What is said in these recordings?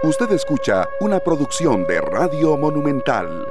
Usted escucha una producción de Radio Monumental.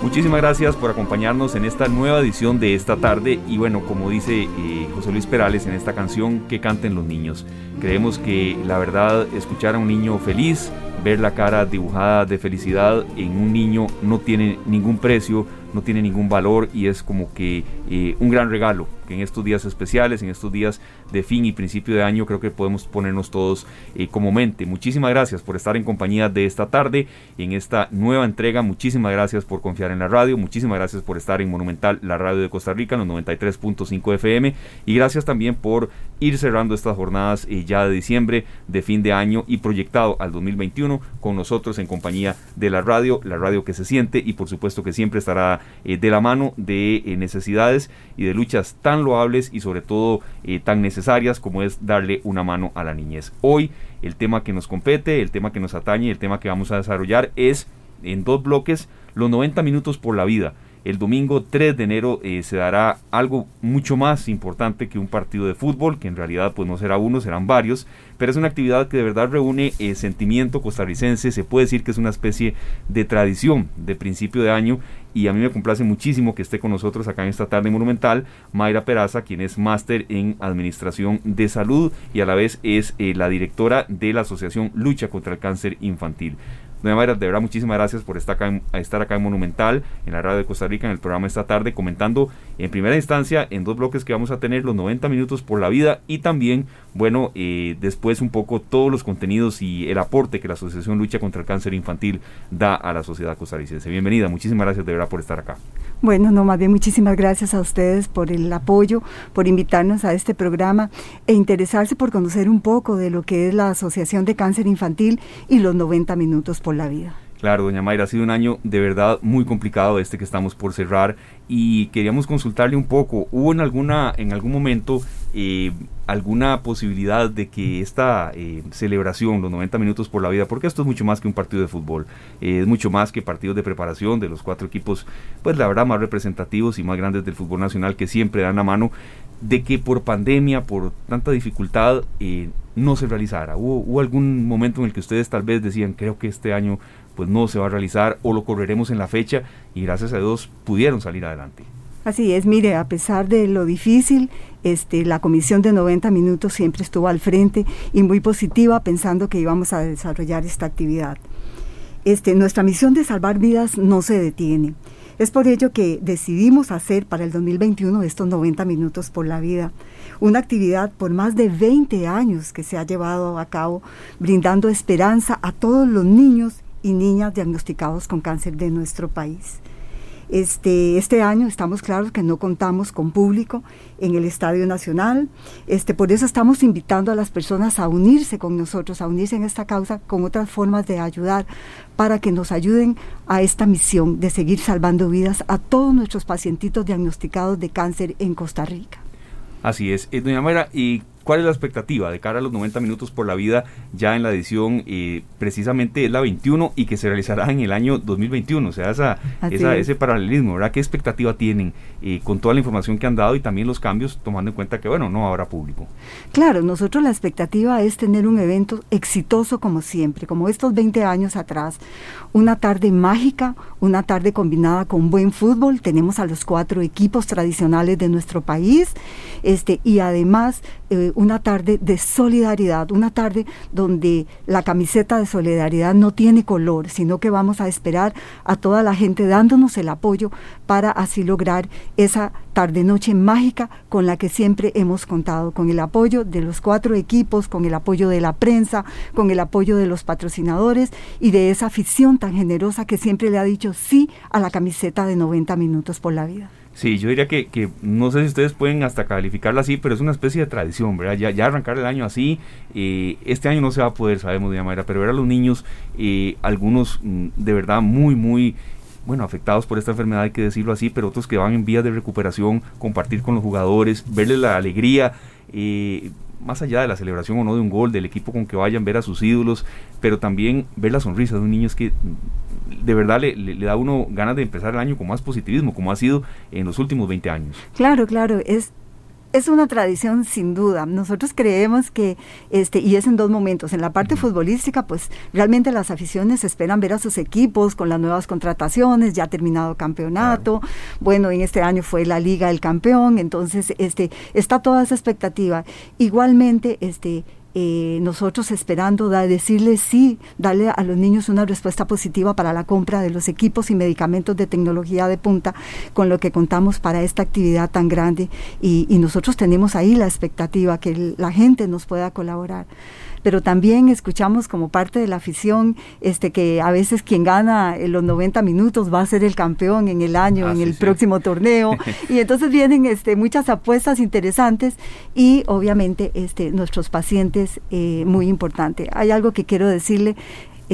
Muchísimas gracias por acompañarnos en esta nueva edición de esta tarde y bueno, como dice eh, José Luis Perales en esta canción, que canten los niños. Creemos que la verdad, escuchar a un niño feliz, ver la cara dibujada de felicidad en un niño no tiene ningún precio, no tiene ningún valor y es como que eh, un gran regalo en estos días especiales, en estos días de fin y principio de año, creo que podemos ponernos todos eh, como mente. Muchísimas gracias por estar en compañía de esta tarde, en esta nueva entrega. Muchísimas gracias por confiar en la radio. Muchísimas gracias por estar en Monumental, la radio de Costa Rica, en los 93.5 FM. Y gracias también por ir cerrando estas jornadas eh, ya de diciembre, de fin de año y proyectado al 2021 con nosotros en compañía de la radio, la radio que se siente y por supuesto que siempre estará eh, de la mano de necesidades y de luchas tan loables y sobre todo tan necesarias como es darle una mano a la niñez. Hoy el tema que nos compete, el tema que nos atañe, el tema que vamos a desarrollar es en dos bloques los 90 minutos por la vida. El domingo 3 de enero eh, se dará algo mucho más importante que un partido de fútbol, que en realidad pues no será uno, serán varios, pero es una actividad que de verdad reúne eh, sentimiento costarricense, se puede decir que es una especie de tradición de principio de año y a mí me complace muchísimo que esté con nosotros acá en esta tarde monumental Mayra Peraza, quien es máster en Administración de Salud y a la vez es eh, la directora de la Asociación Lucha contra el Cáncer Infantil. Doña Mayra, de verdad muchísimas gracias por estar acá, estar acá en Monumental, en la radio de Costa Rica, en el programa esta tarde, comentando en primera instancia en dos bloques que vamos a tener los 90 minutos por la vida y también, bueno, eh, después un poco todos los contenidos y el aporte que la Asociación Lucha contra el Cáncer Infantil da a la sociedad costarricense. Bienvenida, muchísimas gracias de verdad por estar acá. Bueno, no, más bien muchísimas gracias a ustedes por el apoyo, por invitarnos a este programa e interesarse por conocer un poco de lo que es la Asociación de Cáncer Infantil y los 90 minutos por la vida. Claro, doña Mayra, ha sido un año de verdad muy complicado este que estamos por cerrar y queríamos consultarle un poco, ¿hubo en, alguna, en algún momento eh, alguna posibilidad de que esta eh, celebración, los 90 minutos por la vida, porque esto es mucho más que un partido de fútbol, eh, es mucho más que partidos de preparación de los cuatro equipos, pues la verdad más representativos y más grandes del fútbol nacional que siempre dan la mano, de que por pandemia, por tanta dificultad, no se realizara? ¿Hubo, ¿Hubo, algún momento en el que ustedes tal vez decían, creo que este año pues no se va a realizar o lo correremos en la fecha y gracias a Dios pudieron salir adelante. Así es, mire, a pesar de lo difícil, este, la comisión de 90 minutos siempre estuvo al frente y muy positiva pensando que íbamos a desarrollar esta actividad. Este, nuestra misión de salvar vidas no se detiene. Es por ello que decidimos hacer para el 2021 estos 90 minutos por la vida, una actividad por más de 20 años que se ha llevado a cabo, brindando esperanza a todos los niños y niñas diagnosticados con cáncer de nuestro país. Este, este año estamos claros que no contamos con público en el Estadio Nacional. Este, por eso estamos invitando a las personas a unirse con nosotros, a unirse en esta causa con otras formas de ayudar para que nos ayuden a esta misión de seguir salvando vidas a todos nuestros pacientitos diagnosticados de cáncer en Costa Rica. Así es. Eh, doña Mayra, ¿y ¿Cuál es la expectativa de cara a los 90 minutos por la vida ya en la edición eh, precisamente es la 21 y que se realizará en el año 2021? O sea, esa, ese paralelismo, ¿verdad? ¿Qué expectativa tienen eh, con toda la información que han dado y también los cambios tomando en cuenta que, bueno, no habrá público? Claro, nosotros la expectativa es tener un evento exitoso como siempre, como estos 20 años atrás. Una tarde mágica, una tarde combinada con buen fútbol. Tenemos a los cuatro equipos tradicionales de nuestro país este, y además eh, una tarde de solidaridad, una tarde donde la camiseta de solidaridad no tiene color, sino que vamos a esperar a toda la gente dándonos el apoyo para así lograr esa tarde-noche mágica con la que siempre hemos contado, con el apoyo de los cuatro equipos, con el apoyo de la prensa, con el apoyo de los patrocinadores y de esa afición tan generosa que siempre le ha dicho sí a la camiseta de 90 minutos por la vida. Sí, yo diría que, que, no sé si ustedes pueden hasta calificarla así, pero es una especie de tradición, ¿verdad? Ya, arrancar el año así, eh, este año no se va a poder, sabemos de manera, pero ver a los niños, eh, algunos mm, de verdad muy, muy, bueno, afectados por esta enfermedad, hay que decirlo así, pero otros que van en vías de recuperación, compartir con los jugadores, verles la alegría, eh, más allá de la celebración o no de un gol, del equipo con que vayan, ver a sus ídolos, pero también ver la sonrisa de un niño es que de verdad le, le, da a uno ganas de empezar el año con más positivismo, como ha sido en los últimos 20 años. Claro, claro, es es una tradición sin duda. Nosotros creemos que, este, y es en dos momentos. En la parte futbolística, pues realmente las aficiones esperan ver a sus equipos con las nuevas contrataciones, ya ha terminado campeonato. Bueno, en este año fue la Liga el campeón, entonces este, está toda esa expectativa. Igualmente, este, eh, nosotros esperando da, decirles sí, darle a los niños una respuesta positiva para la compra de los equipos y medicamentos de tecnología de punta con lo que contamos para esta actividad tan grande. Y, y nosotros tenemos ahí la expectativa que la gente nos pueda colaborar pero también escuchamos como parte de la afición este, que a veces quien gana en los 90 minutos va a ser el campeón en el año, ah, en el próximo torneo. y entonces vienen este, muchas apuestas interesantes y obviamente este, nuestros pacientes, eh, muy importante. Hay algo que quiero decirle,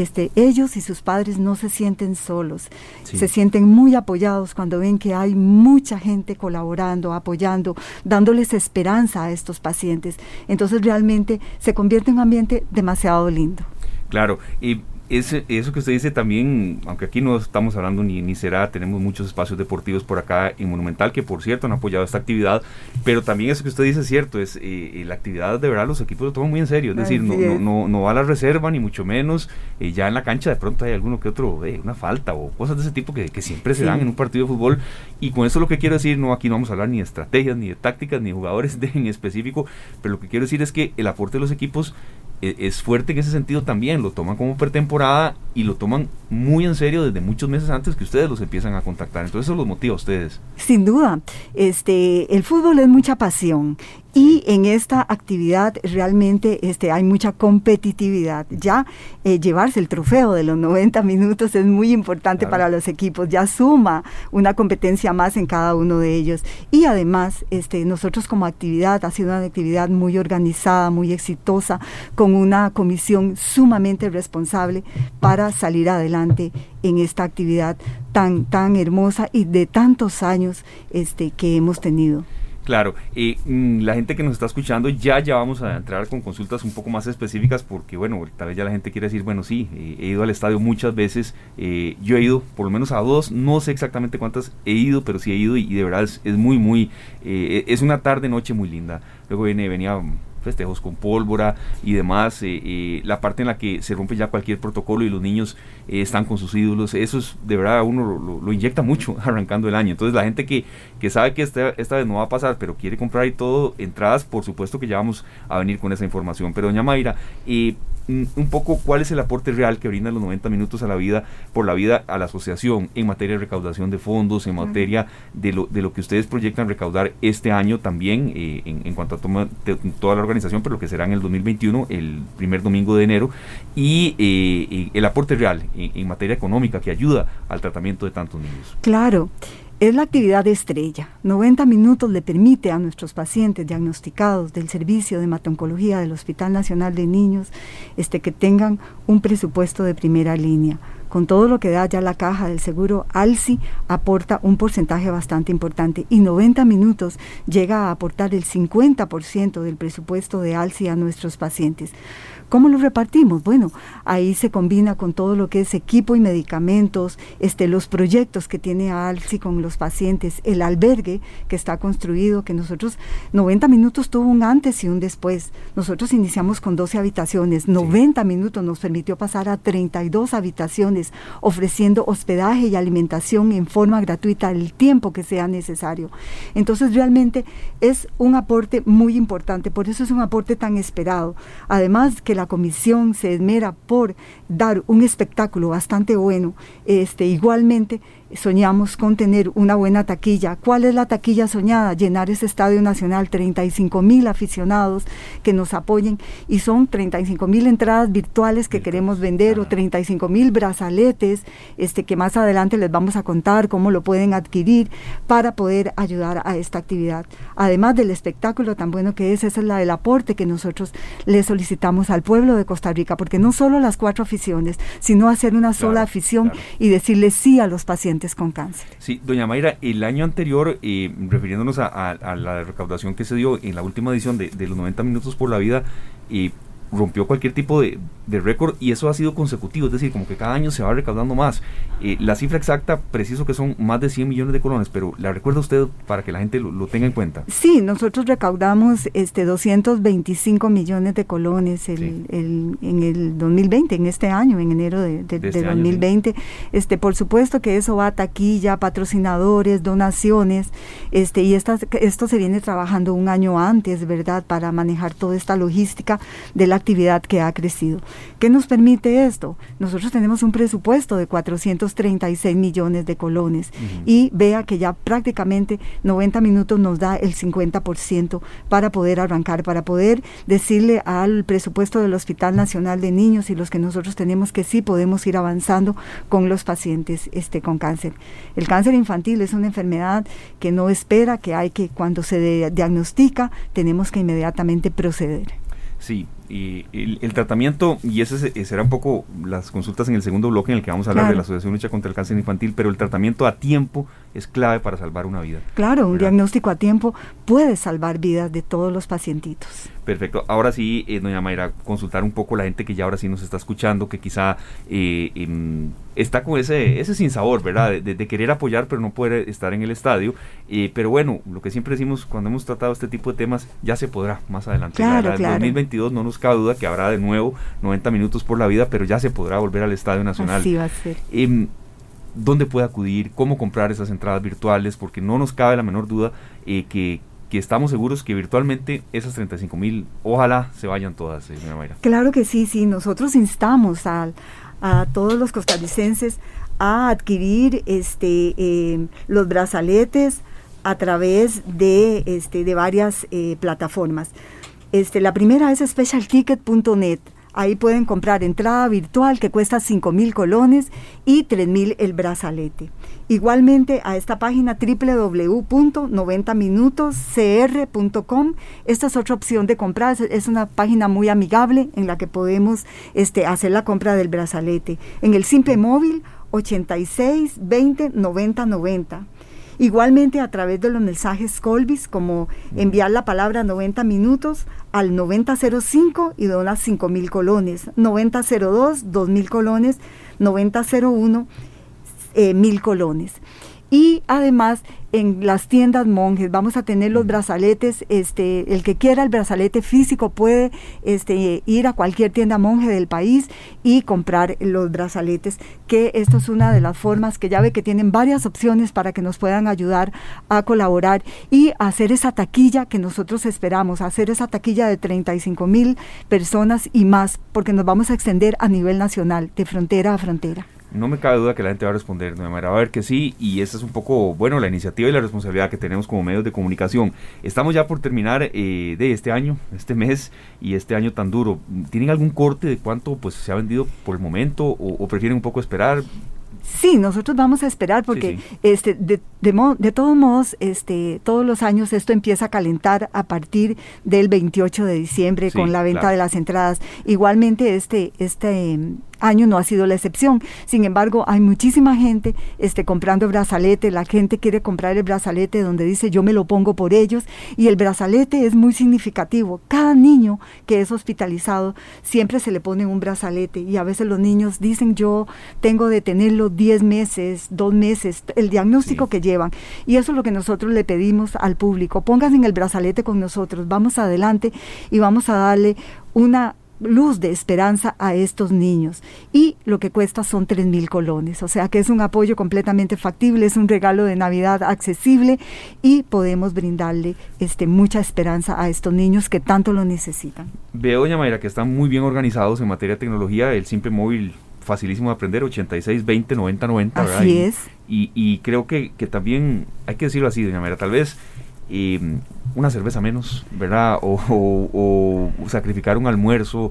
este, ellos y sus padres no se sienten solos, se sienten muy apoyados cuando ven que hay mucha gente colaborando, apoyando, dándoles esperanza a estos pacientes. Entonces realmente se convierte en un ambiente demasiado lindo. Claro, y eso que usted dice también, aunque aquí no estamos hablando ni, ni será, tenemos muchos espacios deportivos por acá en Monumental que por cierto han apoyado esta actividad, pero también eso que usted dice es cierto, es eh, la actividad de verdad los equipos lo toman muy en serio, es decir, no, no, no, va a la reserva ni mucho menos, eh, ya en la cancha de pronto hay alguno que otro, eh, una falta o cosas de ese tipo que, que siempre se dan en un partido de fútbol. Y con eso lo que quiero decir, no aquí no vamos a hablar ni de estrategias, ni de tácticas, ni de jugadores de, en específico, pero lo que quiero decir es que el aporte de los equipos es fuerte en ese sentido también, lo toman como pretemporada y lo toman muy en serio desde muchos meses antes que ustedes los empiezan a contactar. Entonces eso los motiva a ustedes. Sin duda, este, el fútbol es mucha pasión y en esta actividad realmente este, hay mucha competitividad. Ya eh, llevarse el trofeo de los 90 minutos es muy importante para los equipos, ya suma una competencia más en cada uno de ellos. Y además, este, nosotros como actividad, ha sido una actividad muy organizada, muy exitosa, con una comisión sumamente responsable para salir adelante en esta actividad tan, tan hermosa y de tantos años este, que hemos tenido. Claro, mm, la gente que nos está escuchando ya ya vamos a entrar con consultas un poco más específicas porque bueno, tal vez ya la gente quiere decir, bueno, sí, eh, he ido al estadio muchas veces, eh, yo he ido por lo menos a dos, no sé exactamente cuántas he ido, pero sí he ido y, de verdad es, muy, muy, eh, es una tarde, noche muy linda. Luego viene, venía festejos con pólvora y demás, eh, eh, la parte en la que se rompe ya cualquier protocolo y los niños eh, están con sus ídolos, eso es de verdad uno lo, inyecta mucho arrancando el año. Entonces la gente que, que sabe que esta, esta vez no va a pasar, pero quiere comprar y todo, entradas, por supuesto que ya vamos a venir con esa información. Pero doña Mayra, un poco cuál es el aporte real que brindan los 90 minutos a la vida, por la vida a la asociación en materia de recaudación de fondos, en materia de lo, de lo que ustedes proyectan recaudar este año también en, en, cuanto a toda la organización, pero lo que será en el 2021, el primer domingo de enero, y eh, el aporte real en, materia económica que ayuda al tratamiento de tantos niños. Claro. Es la actividad estrella. 90 minutos le permite a nuestros pacientes diagnosticados del servicio de hematoncología del Hospital Nacional de Niños este, que tengan un presupuesto de primera línea con todo lo que da ya la caja del seguro, ALSI aporta un porcentaje bastante importante y 90 minutos llega a aportar el 50% del presupuesto de ALSI a nuestros pacientes. ¿Cómo lo repartimos? Bueno, ahí se combina con todo lo que es equipo y medicamentos, este, los proyectos que tiene ALSI con los pacientes, el albergue que está construido, que nosotros, 90 minutos tuvo un antes y un después. Nosotros iniciamos con 12 habitaciones, 90 minutos nos permitió pasar a 32 habitaciones, ofreciendo hospedaje y alimentación en forma gratuita el tiempo que sea necesario. Entonces realmente es un aporte muy importante, por eso es un aporte tan esperado. Además que la comisión se esmera por dar un espectáculo bastante bueno, este, igualmente soñamos con tener una buena taquilla. ¿Cuál es la taquilla soñada? Llenar ese estadio nacional, 35 mil aficionados que nos apoyen y son 35 mil entradas virtuales que queremos vender o 35 mil brazaletes este, que más adelante les vamos a contar cómo lo pueden adquirir para poder ayudar a esta actividad. Además del espectáculo tan bueno que es, ese es la, el aporte que nosotros le solicitamos al pueblo de Costa Rica, porque no solo las cuatro aficiones, sino hacer una sola afición y decirle sí a los pacientes con cáncer. Sí, doña Mayra, el año anterior, eh, refiriéndonos a, la recaudación que se dio en la última edición de, los 90 minutos por la vida, y rompió cualquier tipo de, de récord y eso ha sido consecutivo, es decir, como que cada año se va recaudando más. Eh, la cifra exacta, preciso que son más de 100 millones de colones, pero ¿la recuerda usted para que la gente lo, tenga en cuenta? Sí, nosotros recaudamos este 225 millones de colones el, en el 2020, en este año, en enero de, de, 2020. Este, este Por supuesto que eso va a taquilla, patrocinadores, donaciones, este y esta, esto se viene trabajando un año antes, ¿verdad?, para manejar toda esta logística de la actividad que ha crecido. ¿Qué nos permite esto? Nosotros tenemos un presupuesto de 436 millones de colones y vea que ya prácticamente 90 minutos nos da el 50% para poder arrancar, para poder decirle al presupuesto del Hospital Nacional de Niños y los que nosotros tenemos que sí podemos ir avanzando con los pacientes este, con cáncer. El cáncer infantil es una enfermedad que no espera, que hay que cuando se diagnostica tenemos que inmediatamente proceder. Sí, y el, tratamiento, y ese será un poco las consultas en el segundo bloque en el que vamos a hablar de la Asociación Lucha contra el Cáncer Infantil, pero el tratamiento a tiempo es clave para salvar una vida. Claro, un diagnóstico a tiempo puede salvar vidas de todos los pacientitos. Perfecto. Ahora sí, eh, doña Mayra, consultar un poco la gente que ya ahora sí nos está escuchando, que quizá eh, em, está con ese, ese sinsabor, ¿verdad? De, querer apoyar, pero no puede estar en el estadio. Eh, pero bueno, lo que siempre decimos cuando hemos tratado este tipo de temas, ya se podrá más adelante. Claro, En 2022 no nos cabe duda que habrá de nuevo 90 minutos por la vida, pero ya se podrá volver al Estadio Nacional. Así va a ser. Em, ¿Dónde puede acudir? ¿Cómo comprar esas entradas virtuales? Porque no nos cabe la menor duda eh, que, que estamos seguros que virtualmente esas 35 mil, ojalá se vayan todas, eh, Mayra. Claro que sí, sí, nosotros instamos a, a todos los costarricenses a adquirir este, em, los brazaletes a través de, este, de varias eh, plataformas. Este, la primera es specialticket.net. Ahí pueden comprar entrada virtual que cuesta 5 mil colones y 3 mil el brazalete. Igualmente a esta página www.90minutoscr.com. Esta es otra opción de comprar. Es una página muy amigable en la que podemos este, hacer la compra del brazalete. En el simple móvil 86 20 90 90. Igualmente a través de los mensajes Colbis, como enviar la palabra 90 minutos al 9005 y donas 5 mil colones, 9002 2 mil colones, 9001 eh, mil colones. Y además en las tiendas monjes vamos a tener los brazaletes, este, el que quiera el brazalete físico puede este, ir a cualquier tienda monje del país y comprar los brazaletes, que esto es una de las formas que ya ve que tienen varias opciones para que nos puedan ayudar a colaborar y hacer esa taquilla que nosotros esperamos, hacer esa taquilla de 35 mil personas y más, porque nos vamos a extender a nivel nacional, de frontera a frontera. No me cabe duda que la gente va a responder de manera, va a ver que sí, y esa es un poco, bueno, la iniciativa y la responsabilidad que tenemos como medios de comunicación. Estamos ya por terminar eh, de este año, este mes y este año tan duro. ¿Tienen algún corte de cuánto pues se ha vendido por el momento o, prefieren un poco esperar? Sí, nosotros vamos a esperar porque este de, de, todos modos este todos los años esto empieza a calentar a partir del 28 de diciembre con la venta de las entradas. Igualmente este este año no ha sido la excepción. Sin embargo, hay muchísima gente este, comprando brazalete. La gente quiere comprar el brazalete donde dice yo me lo pongo por ellos. Y el brazalete es muy significativo. Cada niño que es hospitalizado siempre se le pone un brazalete. Y a veces los niños dicen yo tengo de tenerlo 10 meses, 2 meses, el diagnóstico que llevan. Y eso es lo que nosotros le pedimos al público. Pónganse en el brazalete con nosotros. Vamos adelante y vamos a darle una luz de esperanza a estos niños. Y lo que cuesta son tres mil colones. O sea que es un apoyo completamente factible, es un regalo de Navidad accesible y podemos brindarle este, mucha esperanza a estos niños que tanto lo necesitan. Veo, doña Mayra, que están muy bien organizados en materia de tecnología. El simple móvil facilísimo de aprender, 86, 20, 90, 90. Así es. Y, y, creo que, que, también, hay que decirlo así, doña Mayra, tal vez eh, una cerveza menos, ¿verdad? O, sacrificar un almuerzo.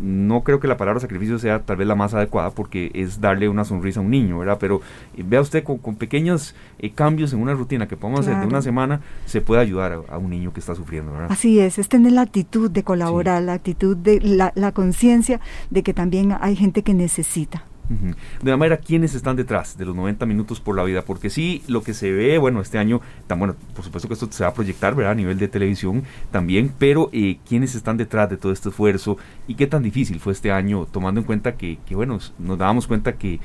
No creo que la palabra sacrificio sea tal vez la más adecuada porque es darle una sonrisa a un niño, ¿verdad? Pero eh, vea usted con, pequeños eh, cambios en una rutina que podemos hacer de una semana, se puede ayudar a, un niño que está sufriendo, ¿verdad? Así es, es tener la actitud de colaborar, la actitud de la, la conciencia de que también hay gente que necesita De una manera, ¿quiénes están detrás de los 90 minutos por la vida? Porque sí, lo que se ve, bueno, este año, tan bueno, por supuesto que esto se va a proyectar, ¿verdad? A nivel de televisión también, pero eh, ¿quiénes están detrás de todo este esfuerzo? ¿Y qué tan difícil fue este año, tomando en cuenta que, que bueno, nos dábamos cuenta que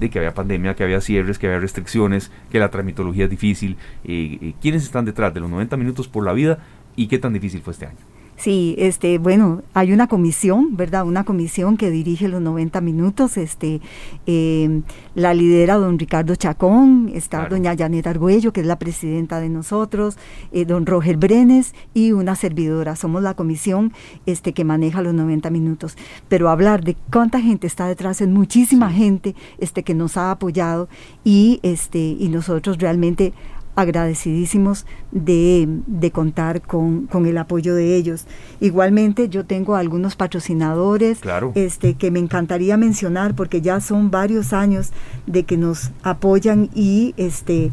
de que había pandemia, que había cierres, que había restricciones, que la tramitología es difícil. Eh, eh, ¿Quiénes están detrás de los 90 minutos por la vida y qué tan difícil fue este año? Sí, este, bueno, hay una comisión, ¿verdad? Una comisión que dirige los 90 minutos, este, em, la lidera don Ricardo Chacón, está doña Janet Argüello, que es la presidenta de nosotros, eh, don Roger Brenes y una servidora. Somos la comisión este, que maneja los 90 minutos. Pero hablar de cuánta gente está detrás, es muchísima gente este, que nos ha apoyado y, este, y nosotros realmente agradecidísimos de, contar con, el apoyo de ellos. Igualmente yo tengo algunos patrocinadores este, que me encantaría mencionar porque ya son varios años de que nos apoyan y este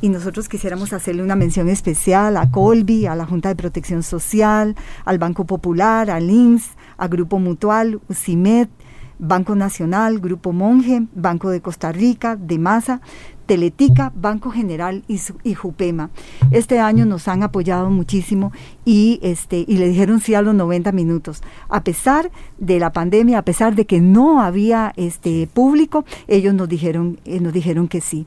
y nosotros quisiéramos hacerle una mención especial a Colby, a la Junta de Protección Social, al Banco Popular, al INS, a Grupo Mutual, UCIMED, Banco Nacional, Grupo Monje, Banco de Costa Rica, de Masa, Teletica, Banco General y, Jupema. Este año nos han apoyado muchísimo y, este, y le dijeron sí a los 90 minutos. A pesar de la pandemia, a pesar de que no había este, público, ellos nos dijeron, eh, nos dijeron que sí.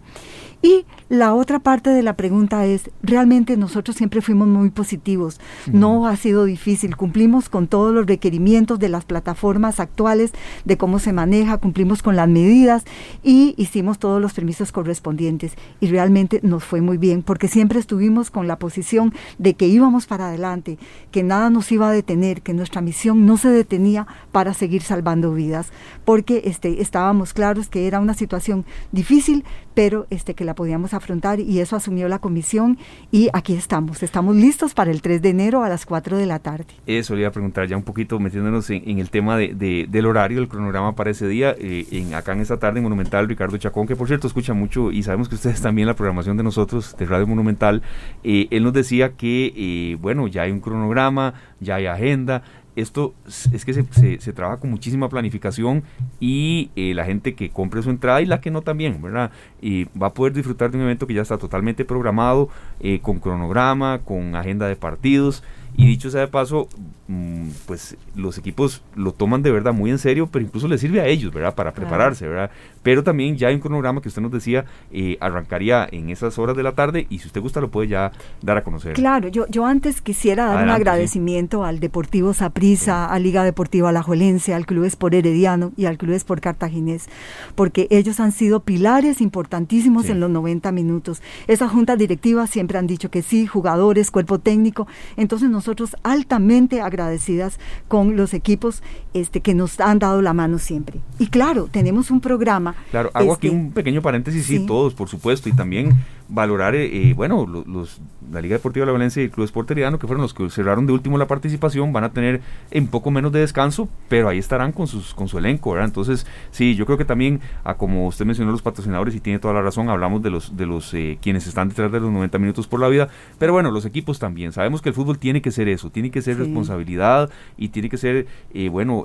Y la otra parte de la pregunta es, realmente nosotros siempre fuimos muy positivos, no ha sido difícil, cumplimos con todos los requerimientos de las plataformas actuales, de cómo se maneja, cumplimos con las medidas y hicimos todos los permisos correspondientes. Y realmente nos fue muy bien porque siempre estuvimos con la posición de que íbamos para adelante, que nada nos iba a detener, que nuestra misión no se detenía para seguir salvando vidas, porque este, estábamos claros que era una situación difícil, pero este, que la podíamos afrontar y eso asumió la comisión y aquí estamos, estamos listos para el 3 de enero a las 4 de la tarde. Eso le iba a preguntar ya un poquito metiéndonos en, el tema de, del horario, el cronograma para ese día, eh, en, acá en esta tarde en Monumental, Ricardo Chacón, que por cierto escucha mucho y sabemos que ustedes también la programación de nosotros de Radio Monumental, eh, él nos decía que, eh, bueno, ya hay un cronograma, ya hay agenda, esto es que se, se, trabaja con muchísima planificación y eh, la gente que compre su entrada y la que no también, ¿verdad? Y va a poder disfrutar de un evento que ya está totalmente programado, eh, con cronograma, con agenda de partidos. Y dicho sea de paso, mm, pues los equipos lo toman de verdad muy en serio, pero incluso les sirve a ellos, ¿verdad? Para prepararse, ¿verdad? Pero también ya hay un cronograma que usted nos decía, eh, arrancaría en esas horas de la tarde y si usted gusta lo puede ya dar a conocer. Claro, yo, yo antes quisiera dar un agradecimiento al Deportivo Saprissa, a Liga Deportiva Alajuelense, al Club Sport Herediano y al Club Sport Cartaginés, porque ellos han sido pilares importantísimos en los 90 minutos. Esas juntas directivas siempre han dicho que sí, jugadores, cuerpo técnico, entonces nos nosotros altamente agradecidas con los equipos este, que nos han dado la mano siempre. Y claro, tenemos un programa. Claro, hago aquí este, un pequeño paréntesis, sí, todos, por supuesto, y también valorar, eh, eh, bueno, los, la Liga Deportiva de la Valencia y el Club Sport que fueron los que cerraron de último la participación, van a tener un poco menos de descanso, pero ahí estarán con, sus, con su elenco, ¿verdad? Entonces, sí, yo creo que también, a como usted mencionó los patrocinadores, y tiene toda la razón, hablamos de los, de los eh, quienes están detrás de los 90 minutos por la vida, pero bueno, los equipos también, sabemos que el fútbol tiene que ser eso, tiene que ser responsabilidad y tiene que ser, bueno,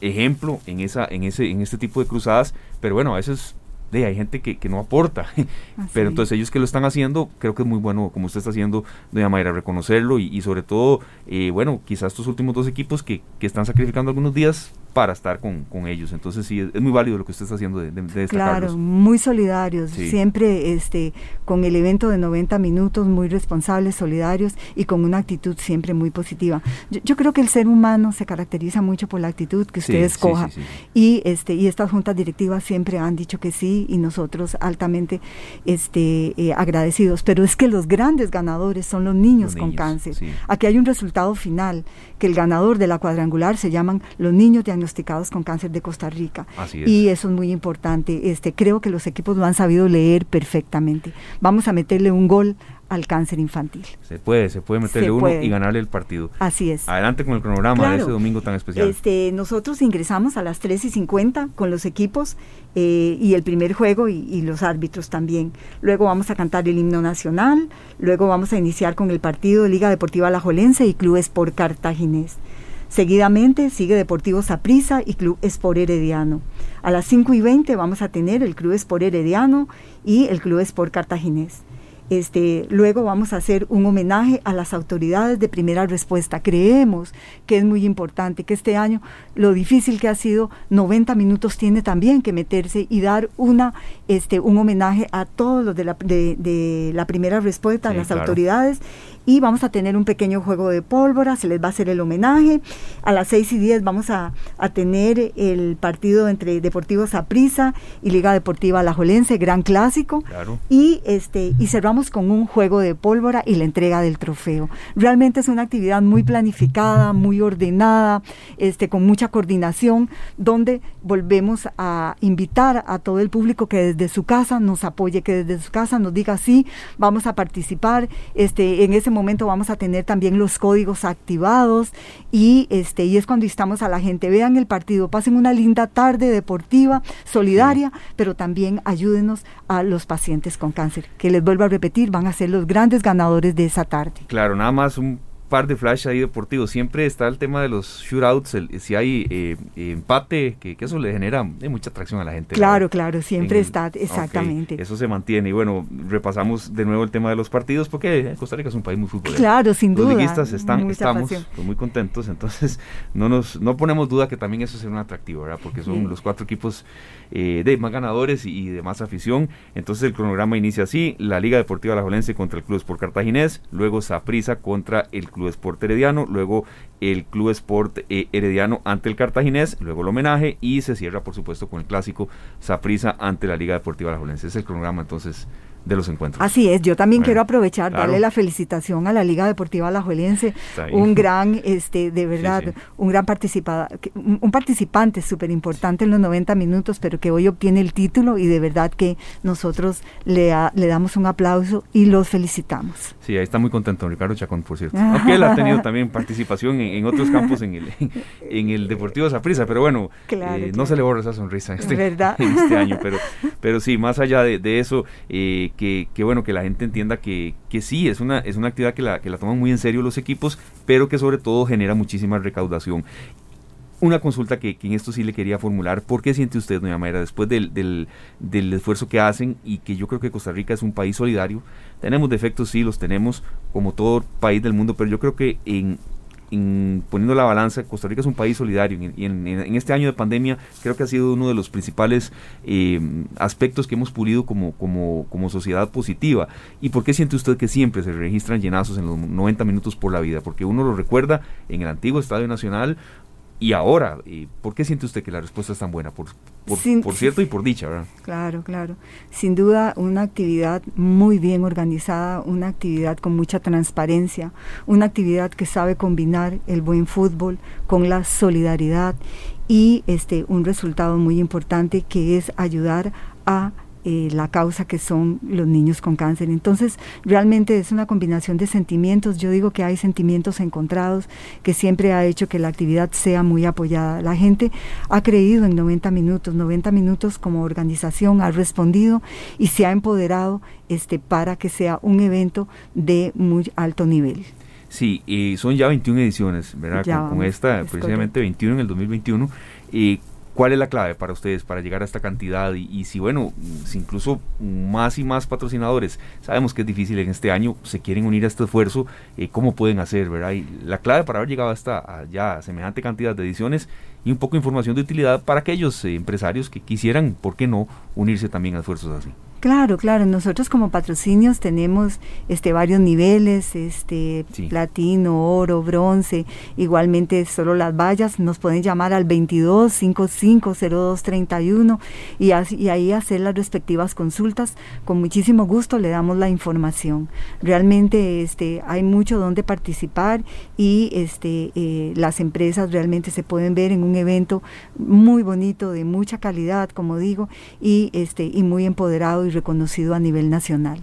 ejemplo en, esa, en, ese, en este tipo de cruzadas, pero bueno, a veces de, hay gente que, que no aporta, pero entonces ellos que lo están haciendo, creo que es muy bueno, como usted está haciendo, doña Mayra, reconocerlo y, y sobre todo, eh, bueno, quizás estos últimos dos equipos que, que están sacrificando algunos días para estar con, con ellos. Entonces sí, es, muy válido lo que usted está haciendo de, de, Claro, muy solidarios, siempre este, con el evento de 90 minutos, muy responsables, solidarios y con una actitud siempre muy positiva. Yo, creo que el ser humano se caracteriza mucho por la actitud que usted escoja. y, este, y estas juntas directivas siempre han dicho que sí y nosotros altamente este, eh, agradecidos. Pero es que los grandes ganadores son los niños, con cáncer. Aquí hay un resultado final, que el ganador de la cuadrangular se llaman los niños diagnosticados con cáncer de Costa Rica. Y eso es muy importante. Este, creo que los equipos lo han sabido leer perfectamente. Vamos a meterle un gol al cáncer infantil. Se puede, se puede meterle uno y ganarle el partido. Así es. Adelante con el cronograma de ese domingo tan especial. Este, nosotros ingresamos a las 3 y 50 con los equipos eh, y el primer juego y, los árbitros también. Luego vamos a cantar el himno nacional, luego vamos a iniciar con el partido de Liga Deportiva Alajuelense y Club Sport Cartaginés. Seguidamente sigue Deportivo Saprissa y Club Sport Herediano. A las 5 y 20 vamos a tener el Club Sport Herediano y el Club Sport Cartaginés. Este, luego vamos a hacer un homenaje a las autoridades de primera respuesta. Creemos que es muy importante que este año, lo difícil que ha sido, 90 minutos tiene también que meterse y dar una, este, un homenaje a todos los de la, de, la primera respuesta, a las autoridades y vamos a tener un pequeño juego de pólvora, se les va a hacer el homenaje. A las 6 y 10 vamos a, tener el partido entre Deportivo Saprissa y Liga Deportiva Alajuelense, gran clásico. Y, este, y cerramos con un juego de pólvora y la entrega del trofeo. Realmente es una actividad muy planificada, muy ordenada, este, con mucha coordinación, donde volvemos a invitar a todo el público que desde su casa nos apoye, que desde su casa nos diga sí, vamos a participar este, en ese momento momento vamos a tener también los códigos activados y este y es cuando estamos a la gente vean el partido, pasen una linda tarde deportiva, solidaria, pero también ayúdenos a los pacientes con cáncer, que les vuelvo a repetir, van a ser los grandes ganadores de esa tarde. Claro, nada más un par de flash ahí deportivos. Siempre está el tema de los shootouts, si hay eh, empate, que, eso le genera eh, mucha atracción a la gente. Claro, claro, siempre está, exactamente. eso se mantiene. Y bueno, repasamos de nuevo el tema de los partidos, porque Costa Rica es un país muy futbolero. Claro, sin duda. Los liguistas están, estamos pues, muy contentos, entonces no nos no ponemos duda que también eso será un atractivo, ¿verdad? Porque son los cuatro equipos eh, de más ganadores y, de más afición. Entonces el cronograma inicia así, la Liga Deportiva La Jolense contra el Club Sport Cartaginés, luego Saprisa contra el Club Sport Herediano, luego el Club Sport eh, Herediano ante el Cartaginés, luego el homenaje y se cierra por supuesto con el clásico Saprisa ante la Liga Deportiva La Jolense. Es el cronograma entonces de los encuentros. Así es, yo también quiero aprovechar, darle la felicitación a la Liga Deportiva Alajuelense, un gran, este, de verdad, un gran participada, un, participante súper importante en los 90 minutos, pero que hoy obtiene el título y de verdad que nosotros le, le damos un aplauso y los felicitamos. Sí, ahí está muy contento Ricardo Chacón, por cierto. Aunque él ha tenido también participación en, otros campos en el, en el Deportivo Zaprisa, pero bueno, eh, no se le borra esa sonrisa este, en este año, pero, pero sí, más allá de, de eso, eh, que, bueno, que la gente entienda que, que sí, es una, es una actividad que la, que la toman muy en serio los equipos, pero que sobre todo genera muchísima recaudación una consulta que, en esto sí le quería formular. ¿Por qué siente usted, doña Mayra, después del, del, del, esfuerzo que hacen y que yo creo que Costa Rica es un país solidario? Tenemos defectos, sí, los tenemos como todo país del mundo, pero yo creo que en, poniendo la balanza, Costa Rica es un país solidario y en, este año de pandemia creo que ha sido uno de los principales eh, aspectos que hemos pulido como, como sociedad positiva. ¿Y por qué siente usted que siempre se registran llenazos en los 90 minutos por la vida? Porque uno lo recuerda en el antiguo Estadio Nacional y ahora, ¿por qué siente usted que la respuesta es tan buena? Por, por, cierto y por dicha, ¿verdad? Claro, claro. Sin duda, una actividad muy bien organizada, una actividad con mucha transparencia, una actividad que sabe combinar el buen fútbol con la solidaridad y este un resultado muy importante que es ayudar a eh, la causa que son los niños con cáncer. Entonces, realmente es una combinación de sentimientos. Yo digo que hay sentimientos encontrados que siempre ha hecho que la actividad sea muy apoyada. La gente ha creído en 90 minutos, 90 minutos como organización ha respondido y se ha empoderado este, para que sea un evento de muy alto nivel. Sí, y son ya 21 ediciones, ¿verdad? con, esta, precisamente 21 en el 2021. y ¿Cuál es la clave para ustedes para llegar a esta cantidad? Y, si, bueno, si incluso más y más patrocinadores, sabemos que es difícil en este año, se quieren unir a este esfuerzo, eh, ¿cómo pueden hacer? ¿verdad? Y la clave para haber llegado hasta ya semejante cantidad de ediciones y un poco de información de utilidad para aquellos eh, empresarios que quisieran, ¿por qué no?, unirse también a esfuerzos así. Claro, claro. Nosotros como patrocinios tenemos este varios niveles, este platino, oro, bronce. Igualmente solo las vallas nos pueden llamar al 22 55 02 31 y, y ahí hacer las respectivas consultas. Con muchísimo gusto le damos la información. Realmente este hay mucho donde participar y este eh, las empresas realmente se pueden ver en un evento muy bonito de mucha calidad, como digo, y este y muy empoderado reconocido a nivel nacional.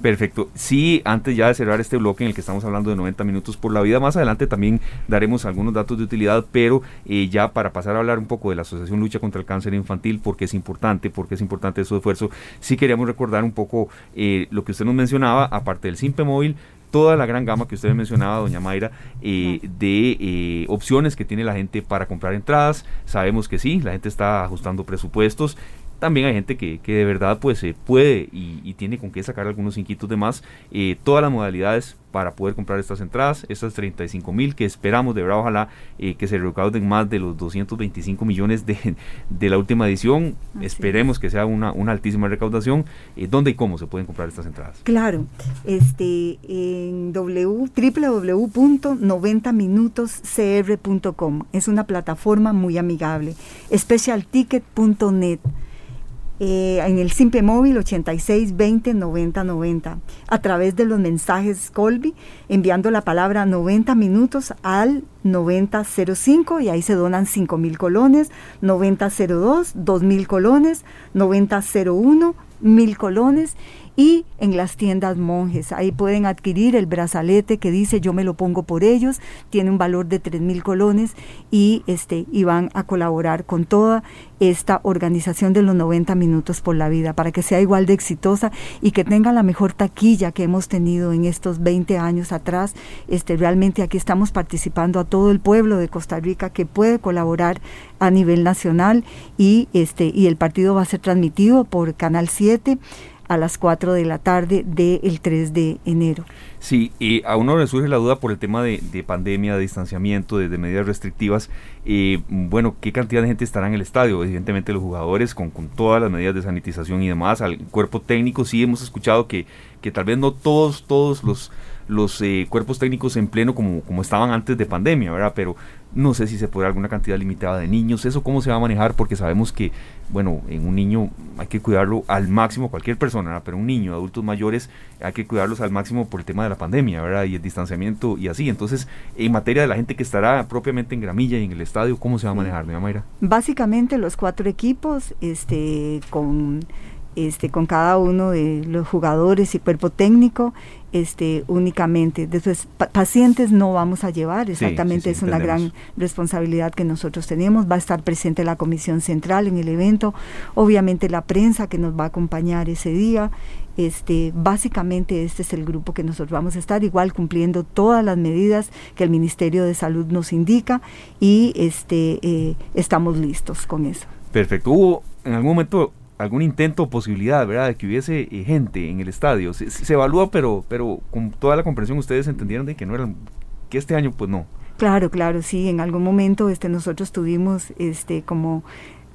Perfecto. Sí, antes ya de cerrar este bloque en el que estamos hablando de 90 minutos por la vida, más adelante también daremos algunos datos de utilidad, pero eh, ya para pasar a hablar un poco de la Asociación Lucha contra el Cáncer Infantil, porque es importante, porque es importante su esfuerzo, sí queríamos recordar un poco eh, lo que usted nos mencionaba, aparte del Simpe Móvil, toda la gran gama que usted mencionaba, doña Mayra, de eh, opciones que tiene la gente para comprar entradas. Sabemos que sí, la gente está ajustando presupuestos también hay gente que, que de verdad pues se puede y, tiene con qué sacar algunos inquitos de más. Eh, todas las modalidades para poder comprar estas entradas, estas 35 mil que esperamos de verdad ojalá eh, que se recauden más de los 225 millones de, de la última edición. Esperemos que sea una, una altísima recaudación. Eh, ¿Dónde y cómo se pueden comprar estas entradas? Claro, este, en www.90minutoscr.com es una plataforma muy amigable. Specialticket.net eh, en el Simpe Móvil 86 20 90 90 a través de los mensajes Colby enviando la palabra 90 minutos al 9005 y ahí se donan 5 mil colones 9002 2 mil colones 9001 mil colones y en las tiendas monjes. Ahí pueden adquirir el brazalete que dice yo me lo pongo por ellos, tiene un valor de tres mil colones y, este, y van a colaborar con toda esta organización de los 90 minutos por la vida para que sea igual de exitosa y que tenga la mejor taquilla que hemos tenido en estos 20 años atrás. Este, realmente aquí estamos participando a todo el pueblo de Costa Rica que puede colaborar a nivel nacional y, este, y el partido va a ser transmitido por Canal 7 a las 4 de la tarde del 3 de enero. Sí, y a uno le surge la duda por el tema de, pandemia, de distanciamiento, de, medidas restrictivas. Eh, bueno, ¿qué cantidad de gente estará en el estadio? Evidentemente los jugadores con, con todas las medidas de sanitización y demás, al cuerpo técnico sí hemos escuchado que, que tal vez no todos, todos los los eh, cuerpos técnicos en pleno como, como estaban antes de pandemia, ¿verdad? Pero no sé si se podrá alguna cantidad limitada de niños, eso cómo se va a manejar, porque sabemos que, bueno, en un niño hay que cuidarlo al máximo, cualquier persona, pero un niño, adultos mayores, hay que cuidarlos al máximo por el tema de la pandemia, ¿verdad? Y el distanciamiento y así. Entonces, en materia de la gente que estará propiamente en Gramilla y en el estadio, ¿cómo se va a manejar, doña Mayra? Básicamente los cuatro equipos, este, con este, con cada uno de los jugadores y cuerpo técnico, este, únicamente. Después, pacientes no vamos a llevar, exactamente, es una gran responsabilidad que nosotros tenemos. Va a estar presente la Comisión Central en el evento, obviamente la prensa que nos va a acompañar ese día. Este, básicamente este es el grupo que nosotros vamos a estar igual cumpliendo todas las medidas que el Ministerio de Salud nos indica y este, eh, estamos listos con eso. Perfecto. Hubo en algún momento algún intento o posibilidad, ¿verdad?, de que hubiese eh, gente en el estadio. Se, se, evalúa, pero, pero con toda la comprensión ustedes entendieron de que no eran, que este año pues no. Claro, claro, sí, en algún momento este, nosotros tuvimos este, como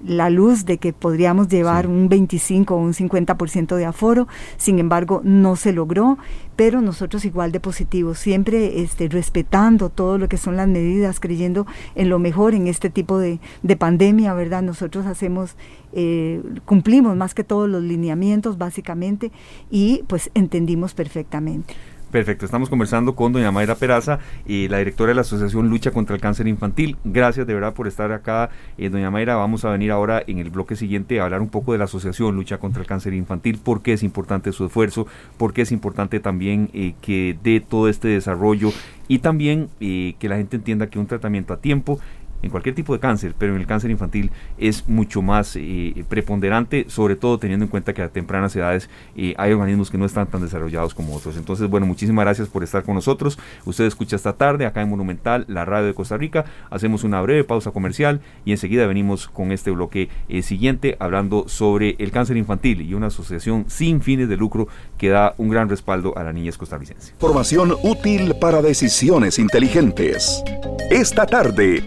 la luz de que podríamos llevar un 25 o un 50% de aforo, sin embargo no se logró, pero nosotros igual de positivos, siempre este, respetando todo lo que son las medidas, creyendo en lo mejor en este tipo de, de pandemia, ¿verdad? Nosotros hacemos, eh, cumplimos más que todos los lineamientos básicamente y pues entendimos perfectamente. Perfecto, estamos conversando con doña Mayra Peraza, eh, la directora de la Asociación Lucha contra el Cáncer Infantil. Gracias de verdad por estar acá, eh, doña Mayra. Vamos a venir ahora en el bloque siguiente a hablar un poco de la Asociación Lucha contra el Cáncer Infantil, por qué es importante su esfuerzo, por qué es importante también eh, que dé todo este desarrollo y también que la gente entienda que un tratamiento a tiempo en cualquier tipo de cáncer, pero en el cáncer infantil es mucho más eh, preponderante, sobre todo teniendo en cuenta que a tempranas edades eh, hay organismos que no están tan desarrollados como otros. Entonces, bueno, muchísimas gracias por estar con nosotros. Usted escucha esta tarde acá en Monumental, la radio de Costa Rica. Hacemos una breve pausa comercial y enseguida venimos con este bloque eh, siguiente hablando sobre el cáncer infantil y una asociación sin fines de lucro que da un gran respaldo a la niñez costarricense. Formación útil para decisiones inteligentes. Esta tarde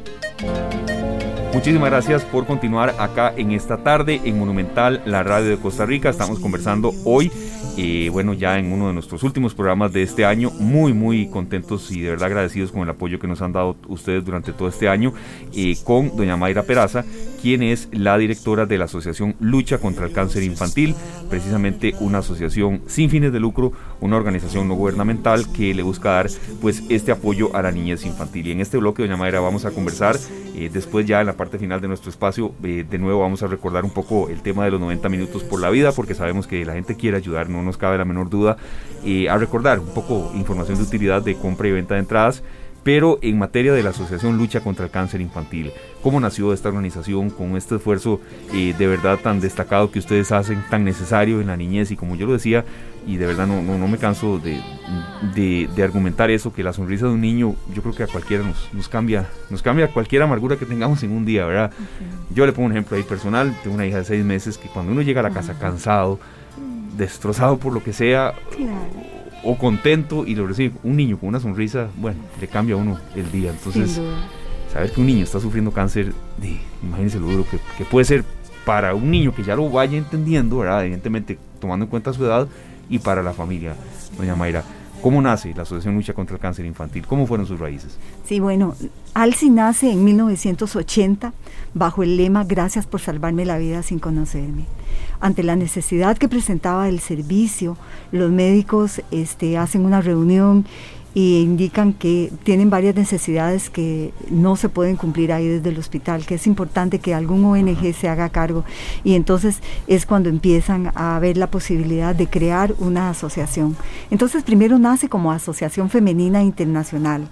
Muchísimas gracias por continuar acá en esta tarde en Monumental, la radio de Costa Rica. Estamos conversando hoy, eh, bueno, ya en uno de nuestros últimos programas de este año. Muy, muy contentos y de verdad agradecidos con el apoyo que nos han dado ustedes durante todo este año eh, con doña Mayra Peraza, quien es la directora de la Asociación Lucha contra el Cáncer Infantil, precisamente una asociación sin fines de lucro, una organización no gubernamental que le busca dar pues este apoyo a la niñez infantil. Y en este bloque, doña Mayra, vamos a conversar eh, después ya en la parte final de nuestro espacio, eh, de nuevo vamos a recordar un poco el tema de los 90 minutos por la vida, porque sabemos que la gente quiere ayudar, no nos cabe la menor duda, eh, a recordar un poco información de utilidad de compra y venta de entradas pero en materia de la Asociación Lucha contra el Cáncer Infantil. ¿Cómo nació esta organización con este esfuerzo eh, de verdad tan destacado que ustedes hacen, tan necesario en la niñez? Y como yo lo decía, y de verdad no, no, me canso de, de, argumentar eso, que la sonrisa de un niño yo creo que a cualquiera nos, nos, cambia, nos cambia cualquier amargura que tengamos en un día, ¿verdad? Yo le pongo un ejemplo ahí personal, tengo una hija de seis meses que cuando uno llega a la casa cansado, destrozado por lo que sea, o contento y lo recibe un niño con una sonrisa, bueno, le cambia a uno el día. Entonces, saber que un niño está sufriendo cáncer, imagínense lo duro que, puede ser para un niño que ya lo vaya entendiendo, ¿verdad? evidentemente tomando en cuenta su edad, y para la familia, doña Mayra. ¿Cómo nace la Asociación Lucha contra el Cáncer Infantil? ¿Cómo fueron sus raíces? Sí, bueno, ALSI nace en 1980 bajo el lema Gracias por salvarme la vida sin conocerme. Ante la necesidad que presentaba el servicio, los médicos este, hacen una reunión y indican que tienen varias necesidades que no se pueden cumplir ahí desde el hospital, que es importante que algún ONG se haga cargo. Y entonces es cuando empiezan a ver la posibilidad de crear una asociación. Entonces primero nace como Asociación Femenina Internacional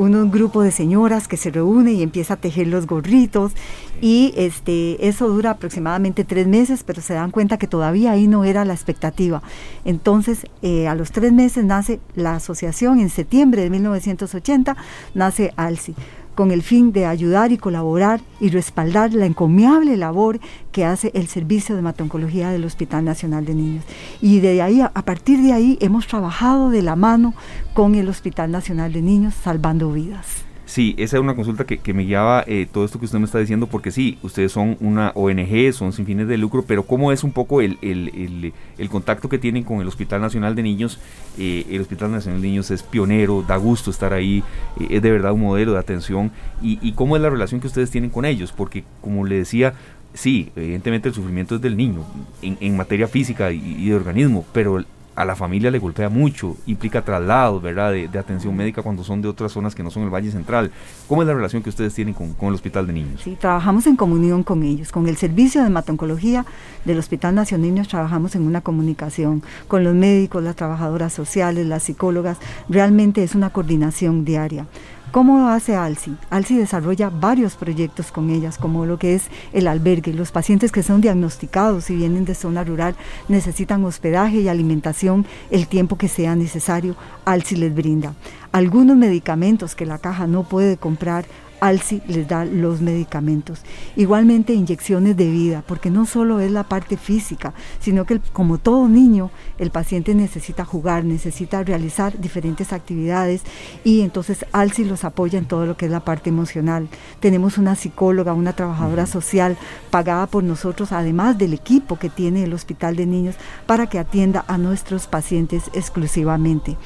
un grupo de señoras que se reúne y empieza a tejer los gorritos y este, eso dura aproximadamente tres meses, pero se dan cuenta que todavía ahí no era la expectativa. Entonces, eh, a los tres meses nace la asociación, en septiembre de 1980 nace ALSI con el fin de ayudar y colaborar y respaldar la encomiable labor que hace el Servicio de Matoncología del Hospital Nacional de Niños. Y de ahí, a partir de ahí, hemos trabajado de la mano con el Hospital Nacional de Niños, salvando vidas. Sí, esa es una consulta que, me guiaba eh, todo esto que usted me está diciendo, porque sí, ustedes son una ONG, son sin fines de lucro, pero ¿cómo es un poco el, contacto que tienen con el Hospital Nacional de Niños? Eh, el Hospital Nacional de Niños es pionero, da gusto estar ahí, eh, es de verdad un modelo de atención. Y, cómo es la relación que ustedes tienen con ellos? Porque, como le decía, sí, evidentemente el sufrimiento es del niño en, materia física y, y, de organismo, pero a la familia le golpea mucho, implica traslados, ¿verdad?, de, atención médica cuando son de otras zonas que no son el Valle Central. ¿Cómo es la relación que ustedes tienen con, el Hospital de Niños? Sí, trabajamos en comunión con ellos, con el servicio de matoncología del Hospital Nacional de Niños trabajamos en una comunicación con los médicos, las trabajadoras sociales, las psicólogas, realmente es una coordinación diaria. ¿Cómo hace ALSI? ALSI desarrolla varios proyectos con ellas, como lo que es el albergue. Los pacientes que son diagnosticados y vienen de zona rural necesitan hospedaje y alimentación el tiempo que sea necesario. ALSI les brinda. Algunos medicamentos que la caja no puede comprar, ALSI les da los medicamentos. Igualmente inyecciones de vida, porque no solo es la parte física, sino que como todo niño, el paciente necesita jugar, necesita realizar diferentes actividades y entonces ALSI los apoya en todo lo que es la parte emocional. Tenemos una psicóloga, una trabajadora social pagada por nosotros, además del equipo que tiene el Hospital de Niños, para que atienda a nuestros pacientes exclusivamente.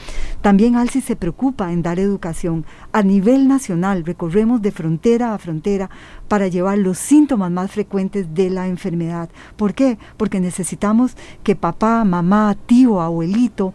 También ALSI se preocupa en dar educación. A nivel nacional recorremos de frontera a frontera para llevar los síntomas más frecuentes de la enfermedad. ¿Por qué? Porque necesitamos que papá, mamá, tío, abuelito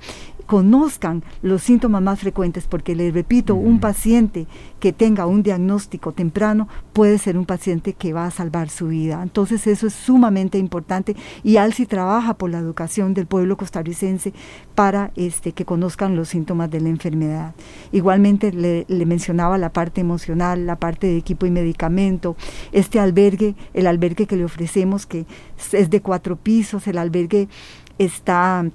conozcan los síntomas más frecuentes, porque les repito, un paciente que tenga un diagnóstico temprano puede ser un paciente que va a salvar su vida. Entonces eso es sumamente importante y ALSI trabaja por la educación del pueblo costarricense para este, que conozcan los síntomas de la enfermedad. Igualmente le, le mencionaba la parte emocional, la parte de equipo y medicamento, este albergue, el albergue que le ofrecemos que es de cuatro pisos, el albergue está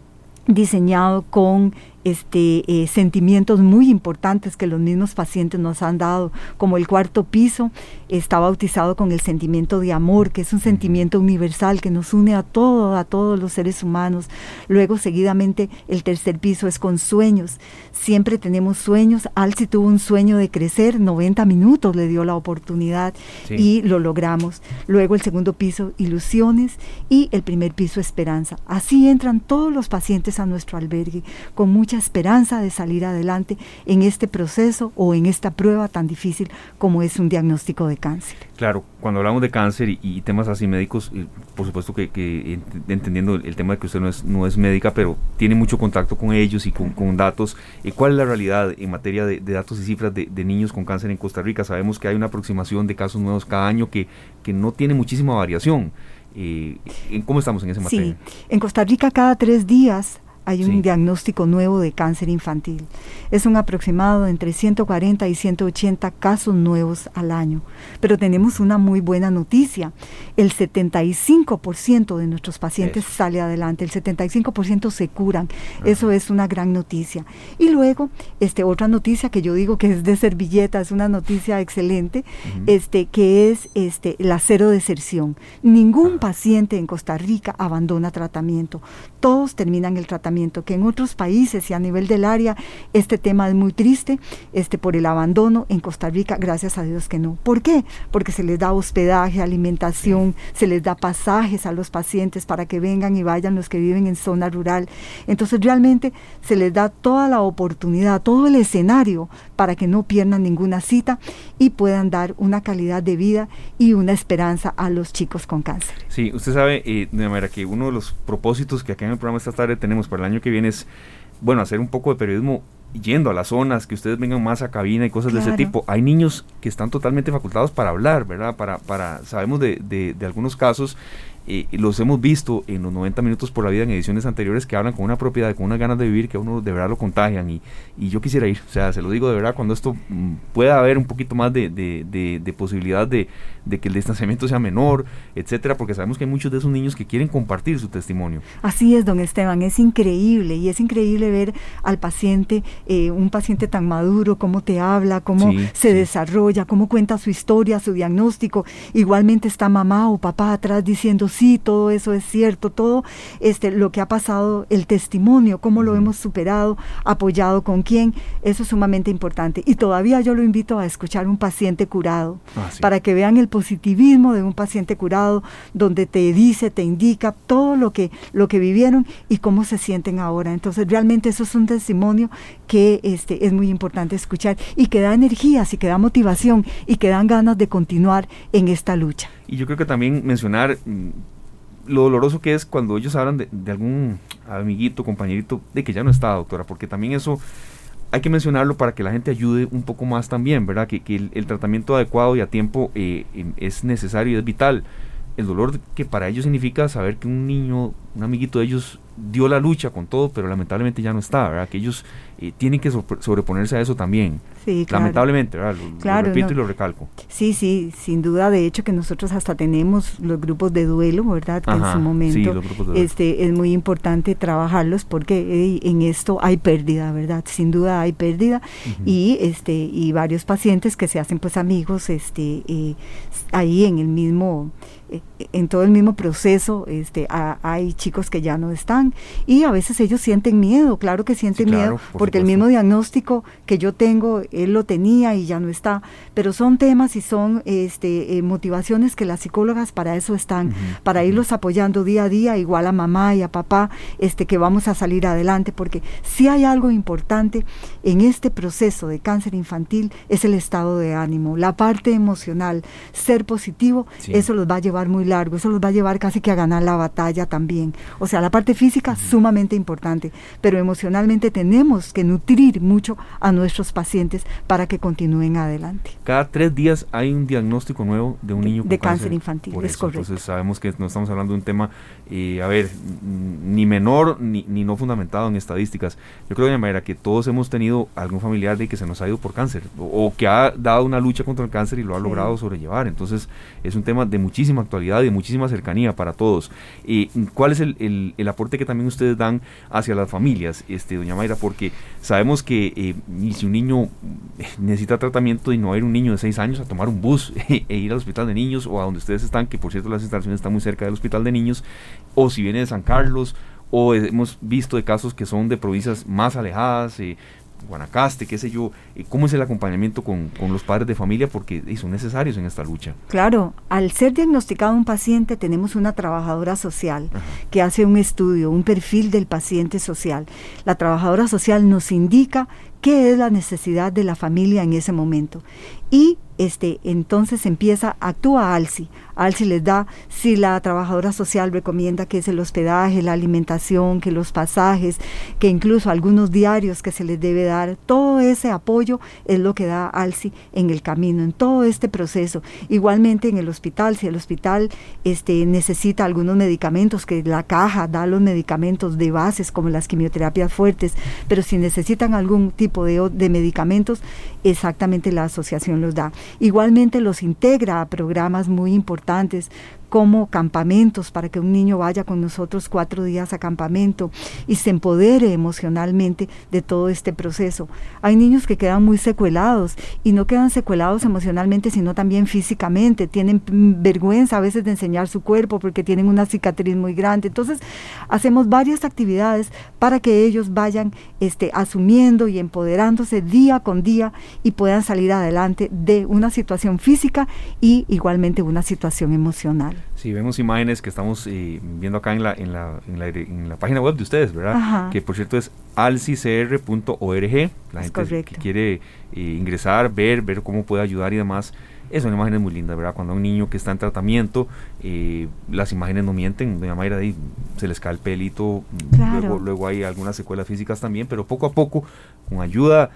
diseñado con este, eh, sentimientos muy importantes que los mismos pacientes nos han dado, como el cuarto piso está bautizado con el sentimiento de amor, que es un sentimiento universal que nos une a todos, a todos los seres humanos. Luego, seguidamente, el tercer piso es con sueños. Siempre tenemos sueños. Alci tuvo un sueño de crecer, 90 minutos le dio la oportunidad y lo logramos. Luego el segundo piso, ilusiones y el primer piso, esperanza. Así entran todos los pacientes a nuestro albergue con mucha esperanza de salir adelante en este proceso o en esta prueba tan difícil como es un diagnóstico de cáncer. Claro, cuando hablamos de cáncer y, temas así médicos, por supuesto que, entendiendo el tema de que usted no es, no es médica, pero tiene mucho contacto con ellos y con, datos, eh, ¿cuál es la realidad en materia de, datos y cifras de, niños con cáncer en Costa Rica? Sabemos que hay una aproximación de casos nuevos cada año que, que no tiene muchísima variación. Eh, ¿Cómo estamos en ese materia? Sí, en Costa Rica cada tres días hay un diagnóstico nuevo de cáncer infantil. Es un aproximado de entre 140 y 180 casos nuevos al año. Pero tenemos una muy buena noticia. El 75% de nuestros pacientes sale adelante, el 75% se curan. Eso es una gran noticia. Y luego, este, otra noticia que yo digo que es de servilleta, es una noticia excelente, este, que es este, la cero deserción. Ningún paciente en Costa Rica abandona tratamiento. Todos terminan el tratamiento, que en otros países y a nivel del área este tema es muy triste, este, por el abandono. En Costa Rica, gracias a Dios que no. ¿Por qué? Porque se les da hospedaje, alimentación, se les da pasajes a los pacientes para que vengan y vayan los que viven en zona rural. Entonces realmente se les da toda la oportunidad, todo el escenario para que no pierdan ninguna cita y puedan dar una calidad de vida y una esperanza a los chicos con cáncer. Sí, usted sabe, eh, de manera que uno de los propósitos que acá en el programa esta tarde tenemos para el año que viene es, bueno, hacer un poco de periodismo yendo a las zonas, que ustedes vengan más a cabina y cosas de ese tipo. Hay niños que están totalmente facultados para hablar, ¿verdad? Para, para, sabemos de, de, de algunos casos eh, los hemos visto en los 90 minutos por la vida en ediciones anteriores que hablan con una propiedad, con unas ganas de vivir que a uno de verdad lo contagian y, y yo quisiera ir, o sea, se lo digo de verdad, cuando esto mm, pueda haber un poquito más de, de, de, posibilidad de, que el distanciamiento sea menor, etcétera, porque sabemos que hay muchos de esos niños que quieren compartir su testimonio. Así es, don Esteban, es increíble y es increíble ver al paciente, eh, un paciente tan maduro, cómo te habla, cómo se desarrolla, cómo cuenta su historia, su diagnóstico. Igualmente está mamá o papá atrás diciendo, sí, todo eso es cierto, todo este, lo que ha pasado, el testimonio, cómo lo hemos superado, apoyado con quién, eso es sumamente importante. Y todavía yo lo invito a escuchar un paciente curado, ah, para que vean el positivismo de un paciente curado, donde te dice, te indica todo lo que, lo que vivieron y cómo se sienten ahora. Entonces realmente eso es un testimonio que este, es muy importante escuchar y que da energías y que da motivación y que dan ganas de continuar en esta lucha. Y yo creo que también mencionar mm, lo doloroso que es cuando ellos hablan de, algún amiguito, compañerito, de que ya no está, doctora, porque también eso hay que mencionarlo para que la gente ayude un poco más también, ¿verdad? Que, el, tratamiento adecuado y a tiempo eh, es necesario y es vital. El dolor que para ellos significa saber que un niño, un amiguito de ellos dio la lucha con todo, pero lamentablemente ya no está, ¿verdad? Que ellos eh, tienen que sobreponerse a eso también. Sí, Lamentablemente, ¿verdad? Lo, repito y lo recalco. Sí, sí, sin duda. De hecho, que nosotros hasta tenemos los grupos de duelo, ¿verdad? Que en su momento este, es muy importante trabajarlos porque en esto hay pérdida, ¿verdad? Sin duda hay pérdida y este y varios pacientes que se hacen pues amigos este eh, ahí en el mismo en todo el mismo proceso este hay chicos que ya no están y a veces ellos sienten miedo, claro que sienten miedo porque el mismo diagnóstico que yo tengo él lo tenía y ya no está, pero son temas y son este, eh, motivaciones que las psicólogas para eso están, para irlos apoyando día a día, igual a mamá y a papá, este, que vamos a salir adelante, porque si hay algo importante en este proceso de cáncer infantil es el estado de ánimo, la parte emocional, ser positivo, eso los va a llevar muy largo, eso los va a llevar casi que a ganar la batalla también. O sea, la parte física sumamente importante, pero emocionalmente tenemos que nutrir mucho a nuestros pacientes para que continúen adelante. Cada tres días hay un diagnóstico nuevo de un niño con de cáncer, infantil. es correcto. Entonces sabemos que no estamos hablando de un tema, eh, a ver, ni menor ni, ni, no fundamentado en estadísticas. Yo creo de manera que todos hemos tenido algún familiar de que se nos ha ido por cáncer o, que ha dado una lucha contra el cáncer y lo ha logrado sobrellevar. Entonces es un tema de muchísima actualidad y de muchísima cercanía para todos. Eh, ¿Cuál es el, el, el, aporte que también ustedes dan hacia las familias, este, doña Mayra? Porque sabemos que eh, si un niño necesita tratamiento y no hay un niño de 6 años a tomar un bus e ir al hospital de niños o a donde ustedes están, que por cierto las instalaciones están muy cerca del hospital de niños, o si viene de San Carlos, o hemos visto de casos que son de provincias más alejadas, eh, Guanacaste, qué sé yo, eh, ¿cómo es el acompañamiento con, los padres de familia? Porque son necesarios en esta lucha. Claro, al ser diagnosticado un paciente tenemos una trabajadora social que hace un estudio, un perfil del paciente social. La trabajadora social nos indica qué es la necesidad de la familia en ese momento. Y este, entonces empieza, actúa ALSI. ALSI les da, si la trabajadora social recomienda que es el hospedaje, la alimentación, que los pasajes, que incluso algunos diarios que se les debe dar, todo ese apoyo es lo que da ALSI en el camino, en todo este proceso. Igualmente en el hospital, si el hospital este, necesita algunos medicamentos, que la caja da los medicamentos de bases como las quimioterapias fuertes, pero si necesitan algún tipo de, de medicamentos, exactamente la asociación los da. Igualmente los integra a programas muy importantes como campamentos para que un niño vaya con nosotros cuatro días a campamento y se empodere emocionalmente de todo este proceso. Hay niños que quedan muy secuelados y no quedan secuelados emocionalmente, sino también físicamente. Tienen vergüenza a veces de enseñar su cuerpo porque tienen una cicatriz muy grande. Entonces, hacemos varias actividades para que ellos vayan este, asumiendo y empoderándose día con día y puedan salir adelante de una situación física y igualmente una situación emocional. Sí, vemos imágenes que estamos eh, viendo acá en la, en, la, en, la, página web de ustedes, ¿verdad? Que por cierto es alcicr.org. La gente que quiere eh, ingresar, ver, ver cómo puede ayudar y demás. Es una imagen muy linda, ¿verdad? Cuando un niño que está en tratamiento, eh, las imágenes no mienten, doña Mayra, ahí se les cae el pelito, luego, luego hay algunas secuelas físicas también, pero poco a poco, con ayuda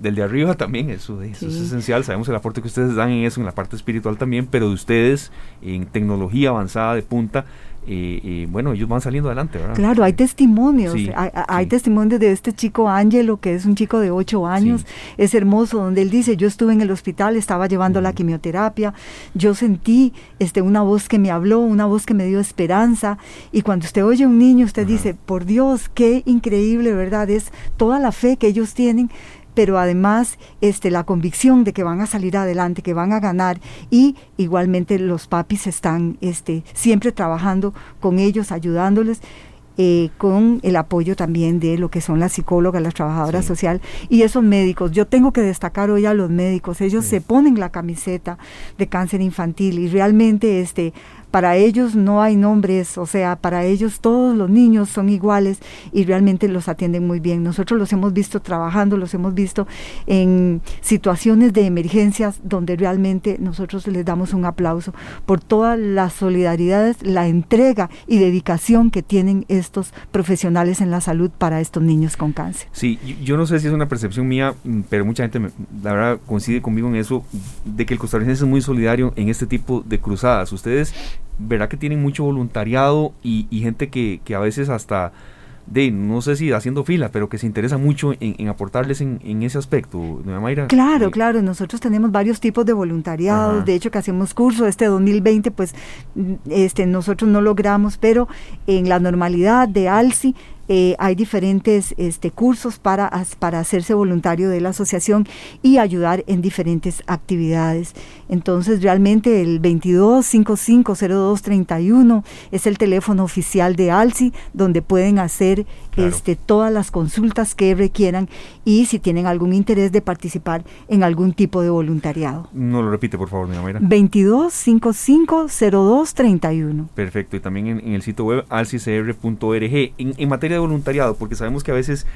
del de arriba también, eso, eso es esencial, sabemos el aporte que ustedes dan en eso, en la parte espiritual también, pero de ustedes en tecnología avanzada de punta, y, bueno, ellos van saliendo adelante, ¿verdad? Claro, hay testimonios, hay, testimonios de este chico Ángelo, que es un chico de 8 años, es hermoso, donde él dice, yo estuve en el hospital, estaba llevando la quimioterapia, yo sentí este, una voz que me habló, una voz que me dio esperanza, y cuando usted oye a un niño, usted dice, por Dios, qué increíble, ¿verdad? Es toda la fe que ellos tienen pero además este, la convicción de que van a salir adelante, que van a ganar y igualmente los papis están este, siempre trabajando con ellos, ayudándoles. Eh, con el apoyo también de lo que son las psicólogas, las trabajadoras sociales y esos médicos. Yo tengo que destacar hoy a los médicos, ellos se ponen la camiseta de cáncer infantil y realmente este, para ellos no hay nombres, o sea, para ellos todos los niños son iguales y realmente los atienden muy bien. Nosotros los hemos visto trabajando, los hemos visto en situaciones de emergencias donde realmente nosotros les damos un aplauso por todas las solidaridades, la entrega y dedicación que tienen estos profesionales en la salud para estos niños con cáncer. Sí, yo no sé si es una percepción mía, pero mucha gente, la verdad, coincide conmigo en eso, de que el costarricense es muy solidario en este tipo de cruzadas. Ustedes verá que tienen mucho voluntariado y, gente que, a veces hasta de, no sé si haciendo fila, pero que se interesa mucho en, aportarles en, ese aspecto, Mayra. Claro, eh, claro, nosotros tenemos varios tipos de voluntariado, de hecho que hacemos curso, este 2020 pues este nosotros no logramos, pero en la normalidad de ALSI eh, hay diferentes este, cursos para, para hacerse voluntario de la asociación y ayudar en diferentes actividades. Entonces, realmente el 22550231 es el teléfono oficial de ALSI, donde pueden hacer este, todas las consultas que requieran y si tienen algún interés de participar en algún tipo de voluntariado. No lo repite, por favor, mi Mayra. 22550231. Perfecto, y también en, el sitio web alcicr.org. En, en materia de voluntariado, porque sabemos que a veces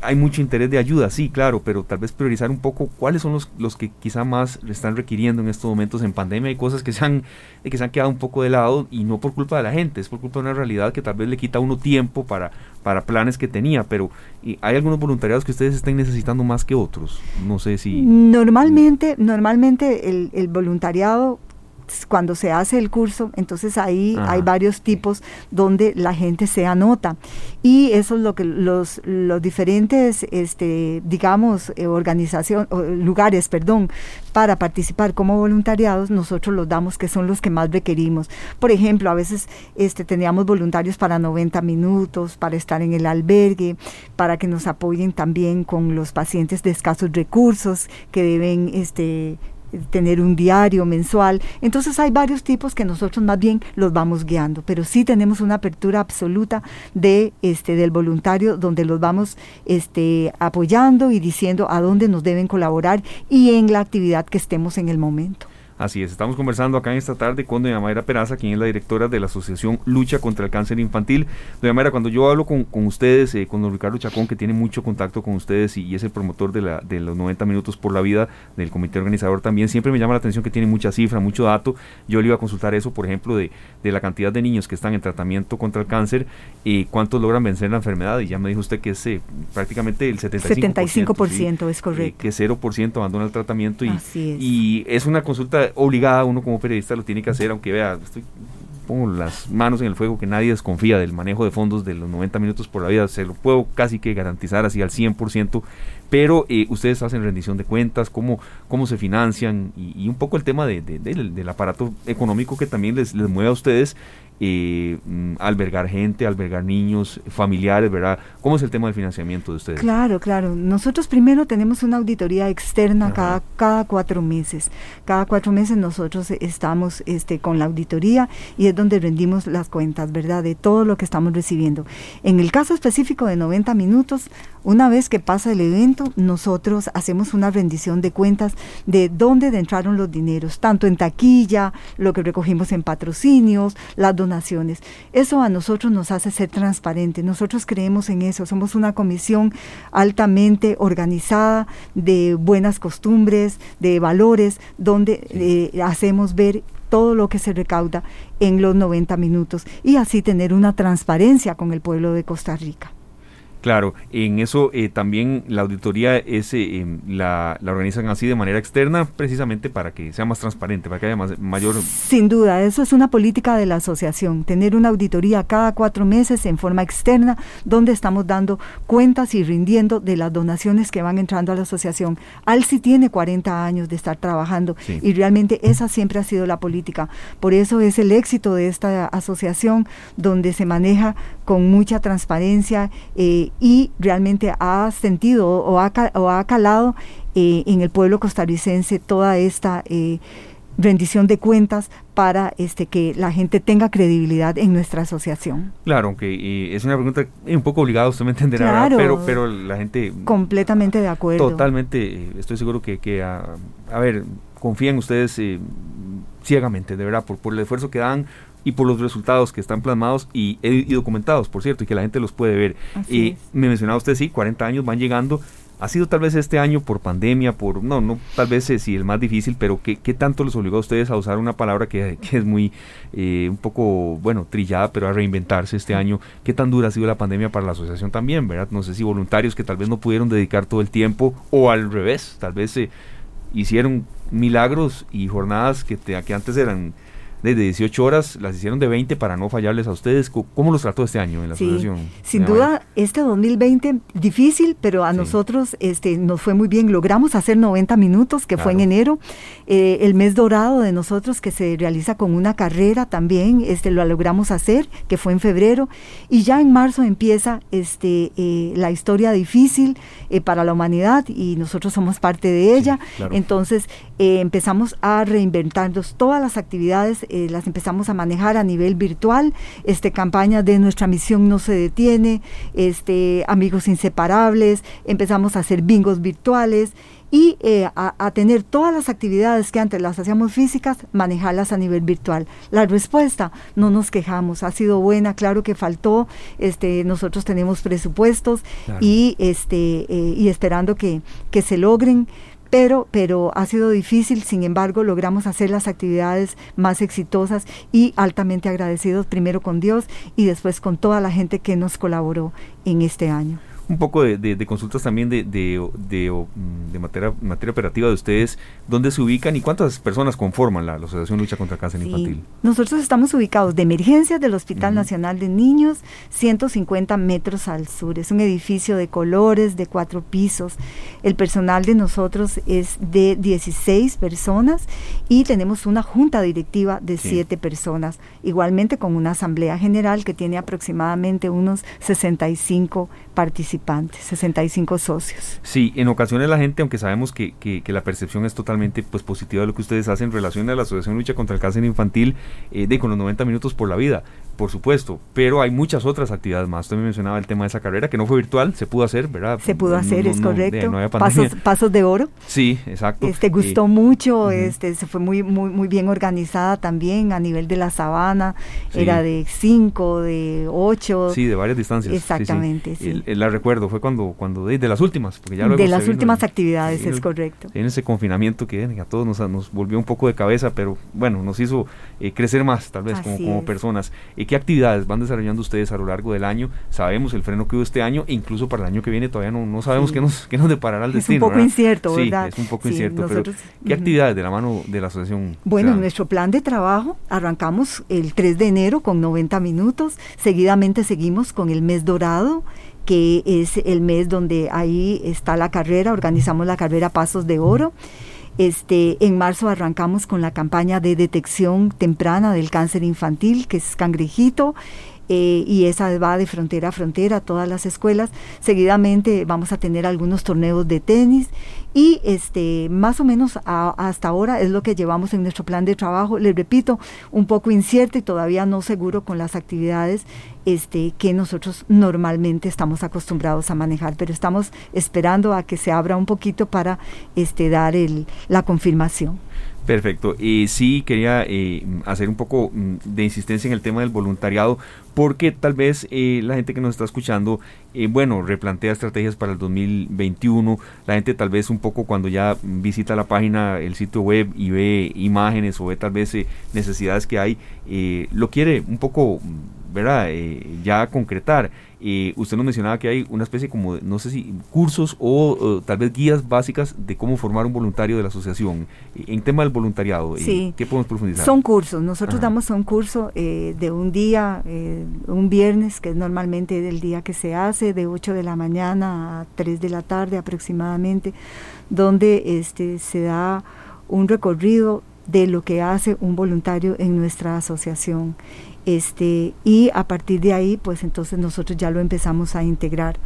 hay mucho interés de ayuda, sí, claro, pero tal vez priorizar un poco cuáles son los, los que quizá más le están requiriendo en estos momentos en pandemia. Hay cosas que se, han, que se han quedado un poco de lado y no por culpa de la gente, es por culpa de una realidad que tal vez le quita a uno tiempo para, para planes que tenía, pero hay algunos voluntariados que ustedes estén necesitando más que otros. No sé si... Normalmente, normalmente el, el voluntariado cuando se hace el curso, entonces ahí hay varios tipos donde la gente se anota. Y eso es lo que los, los diferentes, este, digamos, eh, organización, lugares, perdón, para participar como voluntariados, nosotros los damos que son los que más requerimos. Por ejemplo, a veces este, teníamos voluntarios para 90 minutos, para estar en el albergue, para que nos apoyen también con los pacientes de escasos recursos que deben este, tener un diario mensual. Entonces hay varios tipos que nosotros más bien los vamos guiando, pero sí tenemos una apertura absoluta de este del voluntario donde los vamos este apoyando y diciendo a dónde nos deben colaborar y en la actividad que estemos en el momento. Así es, estamos conversando acá en esta tarde con doña Mayra Peraza, quien es la directora de la Asociación Lucha contra el Cáncer Infantil. Doña Mayra, cuando yo hablo con, ustedes, eh, con don Ricardo Chacón, que tiene mucho contacto con ustedes y, es el promotor de, la, de los 90 minutos por la vida del comité organizador también, siempre me llama la atención que tiene mucha cifra, mucho dato. Yo le iba a consultar eso, por ejemplo, de, de la cantidad de niños que están en tratamiento contra el cáncer y cuántos logran vencer la enfermedad. Y ya me dijo usted que es eh, prácticamente el 75%. 75% es correcto. que 0% abandona el tratamiento y, y es una consulta obligada, uno como periodista lo tiene que hacer, aunque vea, estoy pongo las manos en el fuego que nadie desconfía del manejo de fondos de los 90 minutos por la vida, se lo puedo casi que garantizar así al 100%, pero eh, ustedes hacen rendición de cuentas, cómo, cómo se financian y, un poco el tema de, del, aparato económico que también les, les mueve a ustedes eh, albergar gente, albergar niños, familiares, ¿verdad? ¿Cómo es el tema del financiamiento de ustedes? Claro, claro. Nosotros primero tenemos una auditoría externa cada, cada cuatro meses. Cada cuatro meses nosotros estamos este, con la auditoría y es donde rendimos las cuentas, ¿verdad? De todo lo que estamos recibiendo. En el caso específico de 90 minutos, una vez que pasa el evento, nosotros hacemos una rendición de cuentas de dónde entraron los dineros, tanto en taquilla, lo que recogimos en patrocinios, las donaciones. Eso a nosotros nos hace ser transparentes. Nosotros creemos en eso. Somos una comisión altamente organizada de buenas costumbres, de valores, donde eh, hacemos ver todo lo que se recauda en los 90 minutos y así tener una transparencia con el pueblo de Costa Rica. Claro, en eso eh, también la auditoría es, eh, em, la, la, organizan así de manera externa, precisamente para que sea más transparente, para que haya más, mayor... Sin duda, eso es una política de la asociación, tener una auditoría cada cuatro meses en forma externa, donde estamos dando cuentas y rindiendo de las donaciones que van entrando a la asociación. Alci tiene 40 años de estar trabajando y realmente esa siempre ha sido la política. Por eso es el éxito de esta asociación, donde se maneja con mucha transparencia. Eh, y realmente ha sentido o ha, o ha calado eh, en el pueblo costarricense toda esta eh, rendición de cuentas para este que la gente tenga credibilidad en nuestra asociación. Claro, aunque eh, es una pregunta un poco obligada, usted me entenderá, pero, pero la gente... Completamente de acuerdo. Totalmente, estoy seguro que, que a, ver, confían ustedes ciegamente, de verdad, por, por el esfuerzo que dan, y por los resultados que están plasmados y, documentados, por cierto, y que la gente los puede ver. y me mencionaba usted, sí, 40 años van llegando. Ha sido tal vez este año por pandemia, por, no, no, tal vez eh, sí el más difícil, pero ¿qué, ¿qué, tanto les obligó a ustedes a usar una palabra que, es muy, eh, un poco, bueno, trillada, pero a reinventarse este año? ¿Qué tan dura ha sido la pandemia para la asociación también, verdad? No sé si voluntarios que tal vez no pudieron dedicar todo el tiempo o al revés, tal vez se hicieron milagros y jornadas que, que antes eran de 18 horas, las hicieron de 20 para no fallarles a ustedes. ¿Cómo los trató este año en la asociación? Sin duda, este 2020 difícil, pero a nosotros este, nos fue muy bien. Logramos hacer 90 minutos, que fue en enero. Eh, el mes dorado de nosotros, que se realiza con una carrera también, este, lo logramos hacer, que fue en febrero. Y ya en marzo empieza este, eh, la historia difícil eh, para la humanidad y nosotros somos parte de ella. Entonces empezamos a reinventarnos todas las actividades eh, las empezamos a manejar a nivel virtual, este, campañas de nuestra misión no se detiene, este, amigos inseparables, empezamos a hacer bingos virtuales y eh, a, tener todas las actividades que antes las hacíamos físicas, manejarlas a nivel virtual. La respuesta, no nos quejamos, ha sido buena, claro que faltó, este, nosotros tenemos presupuestos y, este, eh, y esperando que, que se logren pero, pero ha sido difícil, sin embargo, logramos hacer las actividades más exitosas y altamente agradecidos primero con Dios y después con toda la gente que nos colaboró en este año un poco de, consultas también de, de, mm, materia, materia operativa de ustedes, dónde se ubican y cuántas personas conforman la, Asociación Lucha contra el Cáncer Infantil. Nosotros estamos ubicados de emergencia del Hospital Nacional de Niños, 150 metros al sur. Es un edificio de colores, de cuatro pisos. El personal de nosotros es de 16 personas y tenemos una junta directiva de 7 personas, igualmente con una asamblea general que tiene aproximadamente unos 65 participantes participantes, 65 socios. Sí, en ocasiones la gente, aunque sabemos que, que, la percepción es totalmente pues, positiva de lo que ustedes hacen en relación a la Asociación Lucha contra el Cáncer Infantil, eh, de con los 90 minutos por la vida, por supuesto, pero hay muchas otras actividades más. Usted me mencionaba el tema de esa carrera, que no fue virtual, se pudo hacer, ¿verdad? Se pudo hacer, es correcto. pasos, pasos de oro. Sí, exacto. Este gustó mucho, este se fue muy, muy, muy bien organizada también a nivel de la sabana, era de 5, de 8. Sí, de varias distancias. Exactamente, sí. La recuerdo, fue cuando, cuando de, las últimas, porque ya De las últimas actividades, es correcto. En ese confinamiento que a todos nos, nos volvió un poco de cabeza, pero bueno, nos hizo eh, crecer más, tal vez, como, como personas. ¿Y qué actividades van desarrollando ustedes a lo largo del año? Sabemos el freno que hubo este año, e incluso para el año que viene todavía no, no sabemos qué, nos, qué nos deparará el destino. Es un poco incierto, ¿verdad? Sí, es un poco incierto, pero ¿qué actividades de la mano de la asociación? Bueno, nuestro plan de trabajo arrancamos el 3 de enero con 90 minutos, seguidamente seguimos con el mes dorado, que es el mes donde ahí está la carrera, organizamos la carrera Pasos de Oro. Este, en marzo arrancamos con la campaña de detección temprana del cáncer infantil, que es cangrejito. Eh, y esa va de frontera a frontera a todas las escuelas. Seguidamente vamos a tener algunos torneos de tenis y este más o menos hasta ahora es lo que llevamos en nuestro plan de trabajo. Les repito, un poco incierto y todavía no seguro con las actividades este, que nosotros normalmente estamos acostumbrados a manejar, pero estamos esperando a que se abra un poquito para este, dar el, la confirmación. Perfecto. Y sí quería eh, hacer un poco mm, de insistencia en el tema del voluntariado, porque tal vez eh, la gente que nos está escuchando, eh, bueno, replantea estrategias para el 2021. La gente tal vez un poco cuando ya visita la página, el sitio web y ve imágenes o ve tal vez necesidades que hay, lo quiere un poco ¿verdad? Eh, ya concretar. Eh, usted nos mencionaba que hay una especie como, no sé si, cursos o, tal vez guías básicas de cómo formar un voluntario de la asociación. En tema del voluntariado, sí. ¿qué podemos profundizar? Son cursos. Nosotros damos un curso eh, de un día, un viernes, que es normalmente el día que se hace, de 8 de la mañana a 3 de la tarde aproximadamente, donde este, se da un recorrido de lo que hace un voluntario en nuestra asociación este, y a partir de ahí, pues entonces nosotros ya lo empezamos a integrar.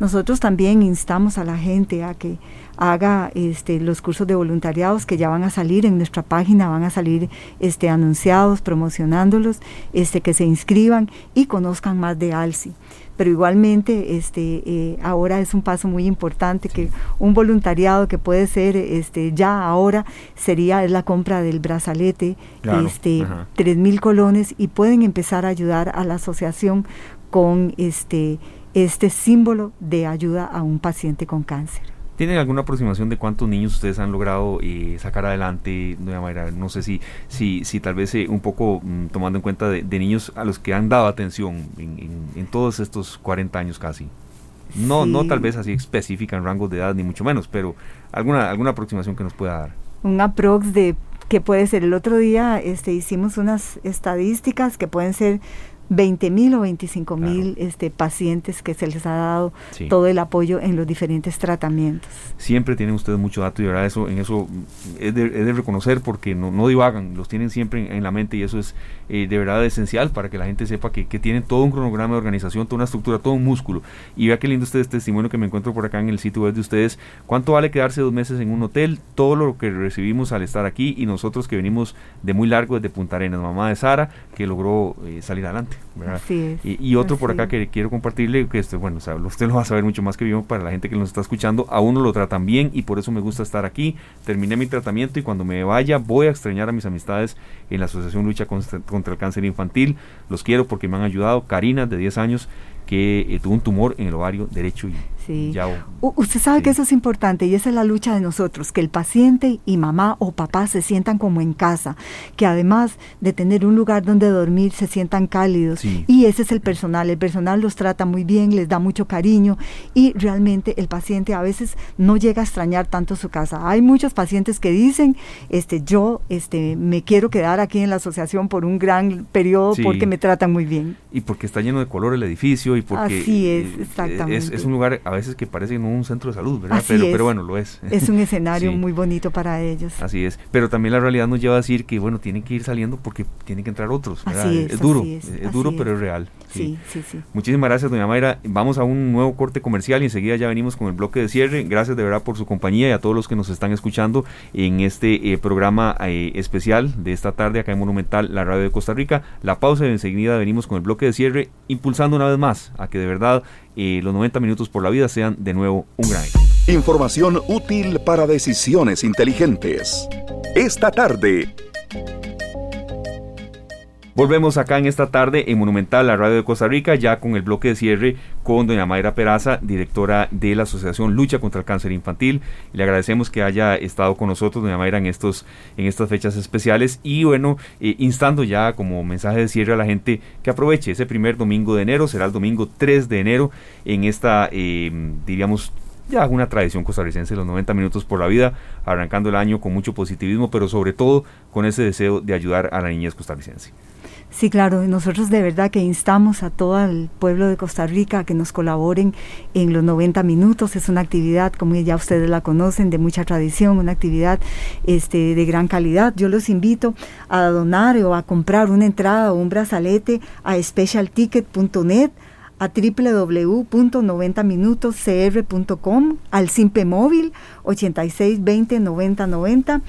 Nosotros también instamos a la gente a que haga este, los cursos de voluntariados que ya van a salir en nuestra página, van a salir este, anunciados, promocionándolos, este, que se inscriban y conozcan más de ALSI pero igualmente este eh, ahora es un paso muy importante que un voluntariado que puede ser este ya ahora sería la compra del brazalete este tres mil colones y pueden empezar a ayudar a la asociación con este este símbolo de ayuda a un paciente con cáncer ¿Tienen alguna aproximación de cuántos niños ustedes han logrado eh, sacar adelante? No sé si, si, si tal vez eh, un poco mm, tomando en cuenta de, niños a los que han dado atención en, todos estos 40 años casi. No, no tal vez así específica en rangos de edad, ni mucho menos, pero alguna, alguna aproximación que nos pueda dar. Un aprox de que puede ser el otro día este hicimos unas estadísticas que pueden ser 20 mil o 25 mil este, pacientes que se les ha dado todo el apoyo en los diferentes tratamientos. Siempre tienen ustedes mucho dato y verdad eso, en eso es de, reconocer porque no, no, divagan, los tienen siempre en, la mente y eso es eh, de verdad esencial para que la gente sepa que, que, tienen todo un cronograma de organización, toda una estructura, todo un músculo. Y vea qué lindo este testimonio que me encuentro por acá en el sitio web de ustedes. ¿Cuánto vale quedarse dos meses en un hotel? Todo lo que recibimos al estar aquí y nosotros que venimos de muy largo desde Punta Arenas, mamá de Sara, que logró eh, salir adelante. Y, otro por acá que quiero compartirle, que este, bueno, usted lo va a saber mucho más que yo para la gente que nos está escuchando, a uno lo tratan bien y por eso me gusta estar aquí. Terminé mi tratamiento y cuando me vaya voy a extrañar a mis amistades en la Asociación Lucha contra el Cáncer Infantil. Los quiero porque me han ayudado. Karina, de 10 años, que eh, tuvo un tumor en el ovario derecho y Sí. usted sabe que eso es importante y esa es la lucha de nosotros, que el paciente y mamá o papá se sientan como en casa, que además de tener un lugar donde dormir se sientan cálidos. Y ese es el personal, el personal los trata muy bien, les da mucho cariño y realmente el paciente a veces no llega a extrañar tanto su casa. Hay muchos pacientes que dicen, este, yo este, me quiero quedar aquí en la asociación por un gran periodo porque me tratan muy bien. Y porque está lleno de color el edificio y porque Así es, exactamente. Es, un lugar veces que parece no un centro de salud, ¿verdad? pero, pero bueno, lo es. Es un escenario muy bonito para ellos. Así es, pero también la realidad nos lleva a decir que, bueno, tienen que ir saliendo porque tienen que entrar otros, ¿verdad? Así es, es duro, es, duro, pero es real. Sí. sí, sí, Muchísimas gracias, doña Mayra. Vamos a un nuevo corte comercial y enseguida ya venimos con el bloque de cierre. Gracias de verdad por su compañía y a todos los que nos están escuchando en este eh, programa eh, especial de esta tarde acá en Monumental, la radio de Costa Rica. La pausa y enseguida venimos con el bloque de cierre, impulsando una vez más a que de verdad eh, los 90 minutos por la vida sean de nuevo un gran Información útil para decisiones inteligentes. Esta tarde Volvemos acá en esta tarde en Monumental, la radio de Costa Rica, ya con el bloque de cierre con doña Mayra Peraza, directora de la Asociación Lucha contra el Cáncer Infantil. Le agradecemos que haya estado con nosotros, doña Mayra, en, estos, en estas fechas especiales y bueno, eh, instando ya como mensaje de cierre a la gente que aproveche ese primer domingo de enero, será el domingo 3 de enero en esta, eh, diríamos, ya una tradición costarricense, los 90 minutos por la vida, arrancando el año con mucho positivismo, pero sobre todo con ese deseo de ayudar a la niñez costarricense. Sí, claro, nosotros de verdad que instamos a todo el pueblo de Costa Rica a que nos colaboren en los 90 minutos. Es una actividad, como ya ustedes la conocen, de mucha tradición, una actividad este, de gran calidad. Yo los invito a donar o a comprar una entrada o un brazalete a specialticket.net a www.90minutoscr.com, al Simpe Móvil 8620 9090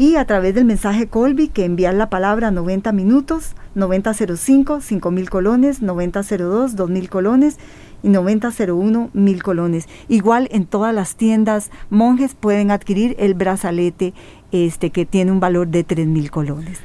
y a través del mensaje Colby que enviar la palabra 90 minutos 9005 5000 colones, 9002 2000 colones y 9001 mil colones. Igual en todas las tiendas monjes pueden adquirir el brazalete este que tiene un valor de 3000 colones.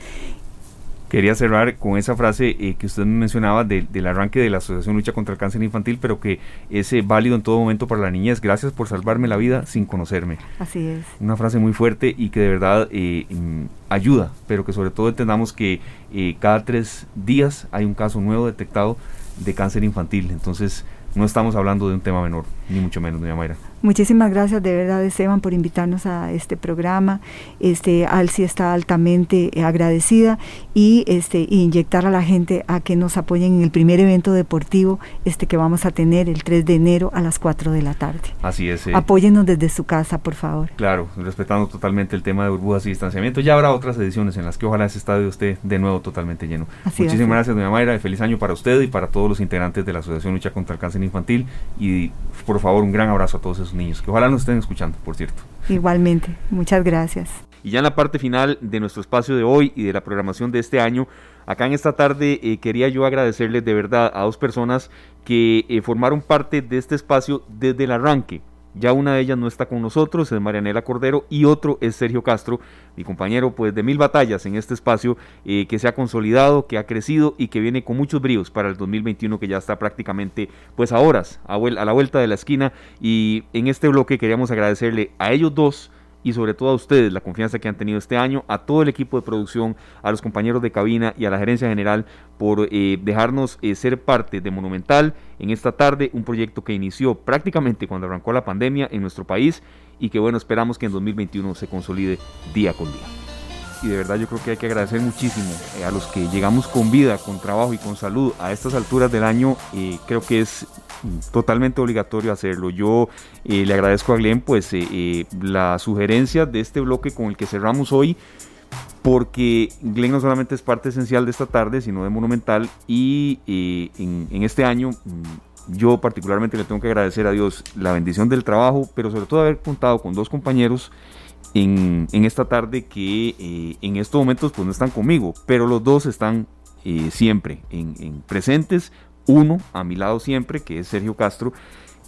Quería cerrar con esa frase eh, que usted me mencionaba del arranque de la Asociación Lucha contra el Cáncer Infantil, pero que es eh, válido en todo momento para la niñez. Gracias por salvarme la vida sin conocerme. Así es. Una frase muy fuerte y que de verdad eh, mm, ayuda, pero que sobre todo entendamos que cada tres días hay un caso nuevo detectado de cáncer infantil. Entonces, no estamos hablando de un tema menor, ni mucho menos, doña Mayra. Muchísimas gracias de verdad, Esteban, por invitarnos a este programa. Este, Alci está altamente agradecida y este, inyectar a la gente a que nos apoyen en el primer evento deportivo este, que vamos a tener el 3 de enero a las 4 de la tarde. Así es. Eh. Apóyennos desde su casa, por favor. Claro, respetando totalmente el tema de burbujas y distanciamiento. Ya habrá otras ediciones en las que ojalá ese estadio esté de nuevo totalmente lleno. Muchísimas gracias, doña Mayra, y feliz año para usted y para todos los integrantes de la Asociación Lucha contra el Cáncer Infantil. Y por favor, un gran abrazo a todos esos niños, que ojalá nos estén escuchando, por cierto. Igualmente, muchas gracias. Y ya en la parte final de nuestro espacio de hoy y de la programación de este año, acá en esta tarde eh, quería yo agradecerles de verdad a dos personas que eh, formaron parte de este espacio desde el arranque. Ya una de ellas no está con nosotros, es Marianela Cordero, y otro es Sergio Castro, mi compañero pues de mil batallas en este espacio eh, que se ha consolidado, que ha crecido y que viene con muchos bríos para el 2021 que ya está prácticamente pues a horas, a, a la vuelta de la esquina. Y en este bloque queríamos agradecerle a ellos dos y sobre todo a ustedes la confianza que han tenido este año, a todo el equipo de producción, a los compañeros de cabina y a la gerencia general por eh, dejarnos eh, ser parte de Monumental en esta tarde, un proyecto que inició prácticamente cuando arrancó la pandemia en nuestro país y que bueno, esperamos que en 2021 se consolide día con día y de verdad yo creo que hay que agradecer muchísimo eh, a los que llegamos con vida, con trabajo y con salud a estas alturas del año. creo que es totalmente obligatorio hacerlo. Yo eh, le agradezco a Glenn pues eh, eh, la sugerencia de este bloque con el que cerramos hoy porque Glenn no solamente es parte esencial de esta tarde, sino de Monumental y en, este año mm, yo particularmente le tengo que agradecer a Dios la bendición del trabajo, pero sobre todo haber contado con dos compañeros en, esta tarde que en estos momentos pues no están conmigo, pero los dos están siempre en, presentes uno a mi lado siempre, que es Sergio Castro,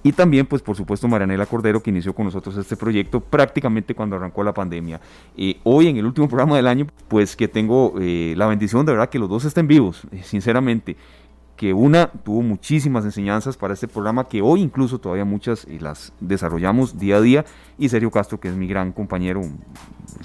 y también, pues por supuesto, Marianela Cordero, que inició con nosotros este proyecto prácticamente cuando arrancó la pandemia. Eh, hoy, en el último programa del año, pues que tengo eh, la bendición de verdad que los dos estén vivos, eh, sinceramente. Que una tuvo muchísimas enseñanzas para este programa, que hoy incluso todavía muchas las desarrollamos día a día. Y Sergio Castro, que es mi gran compañero,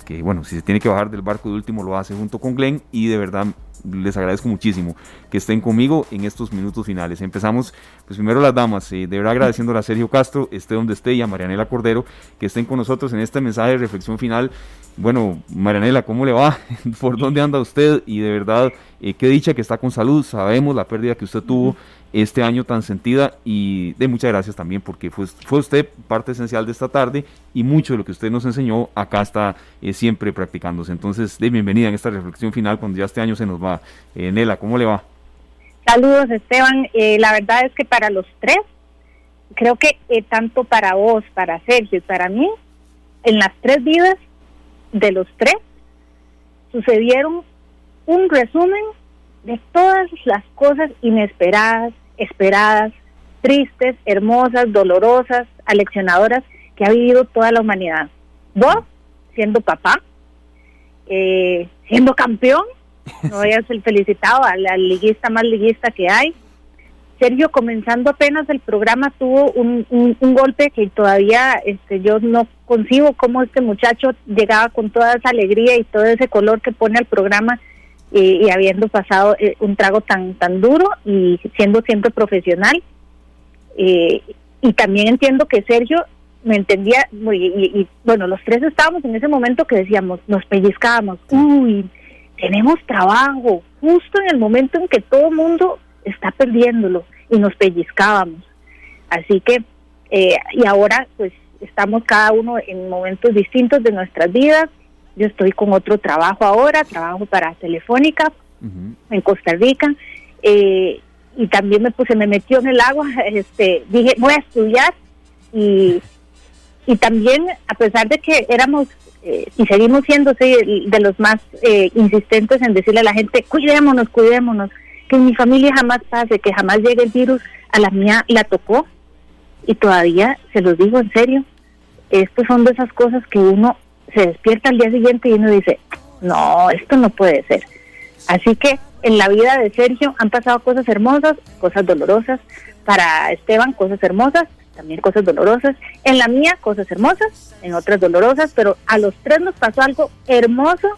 que bueno, si se tiene que bajar del barco de último, lo hace junto con Glenn. Y de verdad les agradezco muchísimo que estén conmigo en estos minutos finales. Empezamos, pues primero las damas, eh, de verdad agradeciéndole a Sergio Castro, esté donde esté, y a Marianela Cordero, que estén con nosotros en este mensaje de reflexión final. Bueno, Marianela, ¿cómo le va? ¿Por dónde anda usted? Y de verdad, eh, qué dicha que está con salud. Sabemos la pérdida que usted tuvo este año tan sentida y de muchas gracias también porque fue, fue usted parte esencial de esta tarde y mucho de lo que usted nos enseñó acá está eh, siempre practicándose. Entonces, de bienvenida en esta reflexión final cuando ya este año se nos va. Eh, Nela, ¿cómo le va? Saludos Esteban, eh, la verdad es que para los tres, creo que tanto para vos, para Sergio y para mí, en las tres vidas de los tres sucedieron un resumen de todas las cosas inesperadas, esperadas, tristes, hermosas, dolorosas, aleccionadoras que ha vivido toda la humanidad. Vos, siendo papá, eh, siendo campeón, no vayas el felicitado al, liguista más liguista que hay. Sergio, comenzando apenas el programa, tuvo un, golpe que todavía este, yo no concibo cómo este muchacho llegaba con toda esa alegría y todo ese color que pone al programa y, habiendo pasado eh, un trago tan tan duro y siendo siempre profesional. Eh, y también entiendo que Sergio me entendía, y, bueno, los tres estábamos en ese momento que decíamos, nos pellizcábamos, uy, tenemos trabajo, justo en el momento en que todo el mundo está perdiéndolo y nos pellizcábamos. Así que, eh, y ahora pues estamos cada uno en momentos distintos de nuestras vidas, yo estoy con otro trabajo ahora, trabajo para Telefónica en Costa Rica. Eh, y también me puse, me metió en el agua, este, dije, voy a estudiar y, y también, a pesar de que éramos eh, y seguimos siendo de los más eh, insistentes en decirle a la gente, cuidémonos, cuidémonos, que en mi familia jamás pase, que jamás llegue el virus, a la mía la tocó y todavía, se los digo en serio, estos son de esas cosas que uno se despierta al día siguiente y uno dice, no, esto no puede ser. Así que en la vida de Sergio han pasado cosas hermosas, cosas dolorosas. Para Esteban, cosas hermosas, también cosas dolorosas. En la mía, cosas hermosas, en otras dolorosas, pero a los tres nos pasó algo hermoso,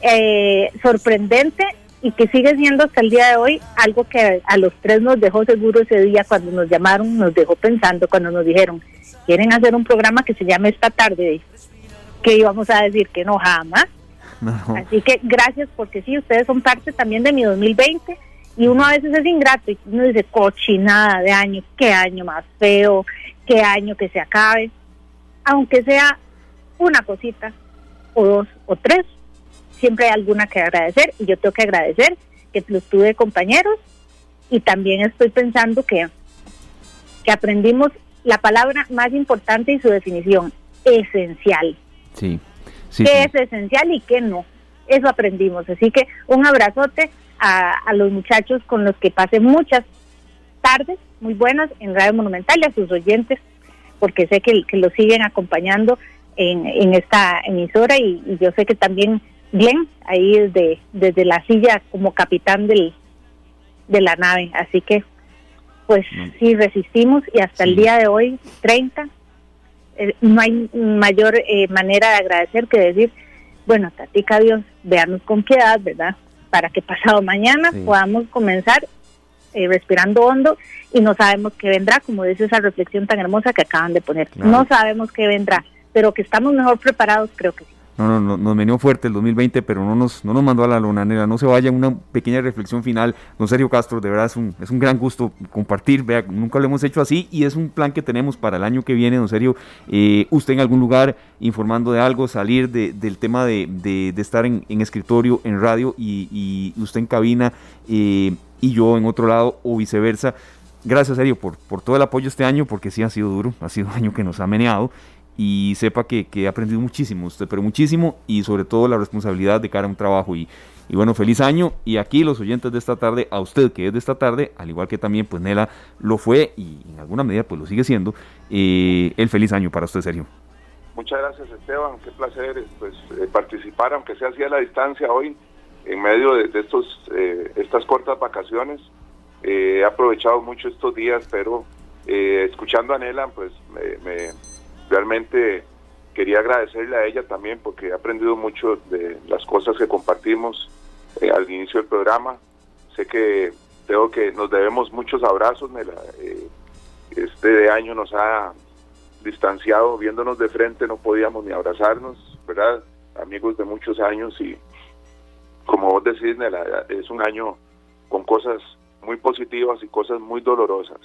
eh, sorprendente y que sigue siendo hasta el día de hoy algo que a los tres nos dejó seguro ese día cuando nos llamaron, nos dejó pensando, cuando nos dijeron, quieren hacer un programa que se llame esta tarde que íbamos a decir que no jamás. Así que gracias porque sí, ustedes son parte también de mi 2020 y uno a veces es ingrato y uno dice cochinada de año, qué año más feo, qué año que se acabe, aunque sea una cosita o dos o tres, siempre hay alguna que agradecer y yo tengo que agradecer que los tuve compañeros y también estoy pensando que, que aprendimos la palabra más importante y su definición, esencial. Sí. qué es esencial y qué no. Eso aprendimos. Así que un abrazote a, los muchachos con los que pasé muchas tardes muy buenas en Radio Monumental y a sus oyentes, porque sé que, que los siguen acompañando en, en esta emisora y, yo sé que también Glenn, ahí desde, desde la silla como capitán del, de la nave. Así que, pues sí, resistimos y hasta el día de hoy, 30, eh, no hay mayor eh, manera de agradecer que decir, bueno, Tatica Dios, veamos con piedad, ¿verdad? Para que pasado mañana podamos comenzar eh, respirando hondo y no sabemos qué vendrá, como dice esa reflexión tan hermosa que acaban de poner. No sabemos qué vendrá, pero que estamos mejor preparados, creo que sí no, no, nos venió fuerte el 2020, pero no nos, no nos mandó a la luna, nena. No se vaya, una pequeña reflexión final. Don Sergio Castro, de verdad es un, es un gran gusto compartir. Vea, nunca lo hemos hecho así y es un plan que tenemos para el año que viene, don Sergio. Eh, usted en algún lugar informando de algo, salir del tema de, estar en, escritorio, en radio y, usted en cabina eh, y yo en otro lado o viceversa. Gracias, Sergio, por, por todo el apoyo este año, porque sí ha sido duro, ha sido un año que nos ha meneado y sepa que, que, he aprendido muchísimo, usted, pero muchísimo y sobre todo la responsabilidad de cara a un trabajo y, y, bueno, feliz año y aquí los oyentes de esta tarde, a usted que es de esta tarde, al igual que también pues Nela lo fue y en alguna medida pues lo sigue siendo, eh, el feliz año para usted, Sergio. Muchas gracias Esteban, qué placer pues eh, participar, aunque sea así a la distancia hoy, en medio de, estos eh, estas cortas vacaciones. he aprovechado mucho estos días, pero escuchando a Nela pues me realmente quería agradecerle a ella también porque he aprendido mucho de las cosas que compartimos eh, al inicio del programa. Sé que tengo que nos debemos muchos abrazos. Eh, este año nos ha distanciado, viéndonos de frente no podíamos ni abrazarnos, ¿verdad? Amigos de muchos años y como vos decís, es un año con cosas muy positivas y cosas muy dolorosas,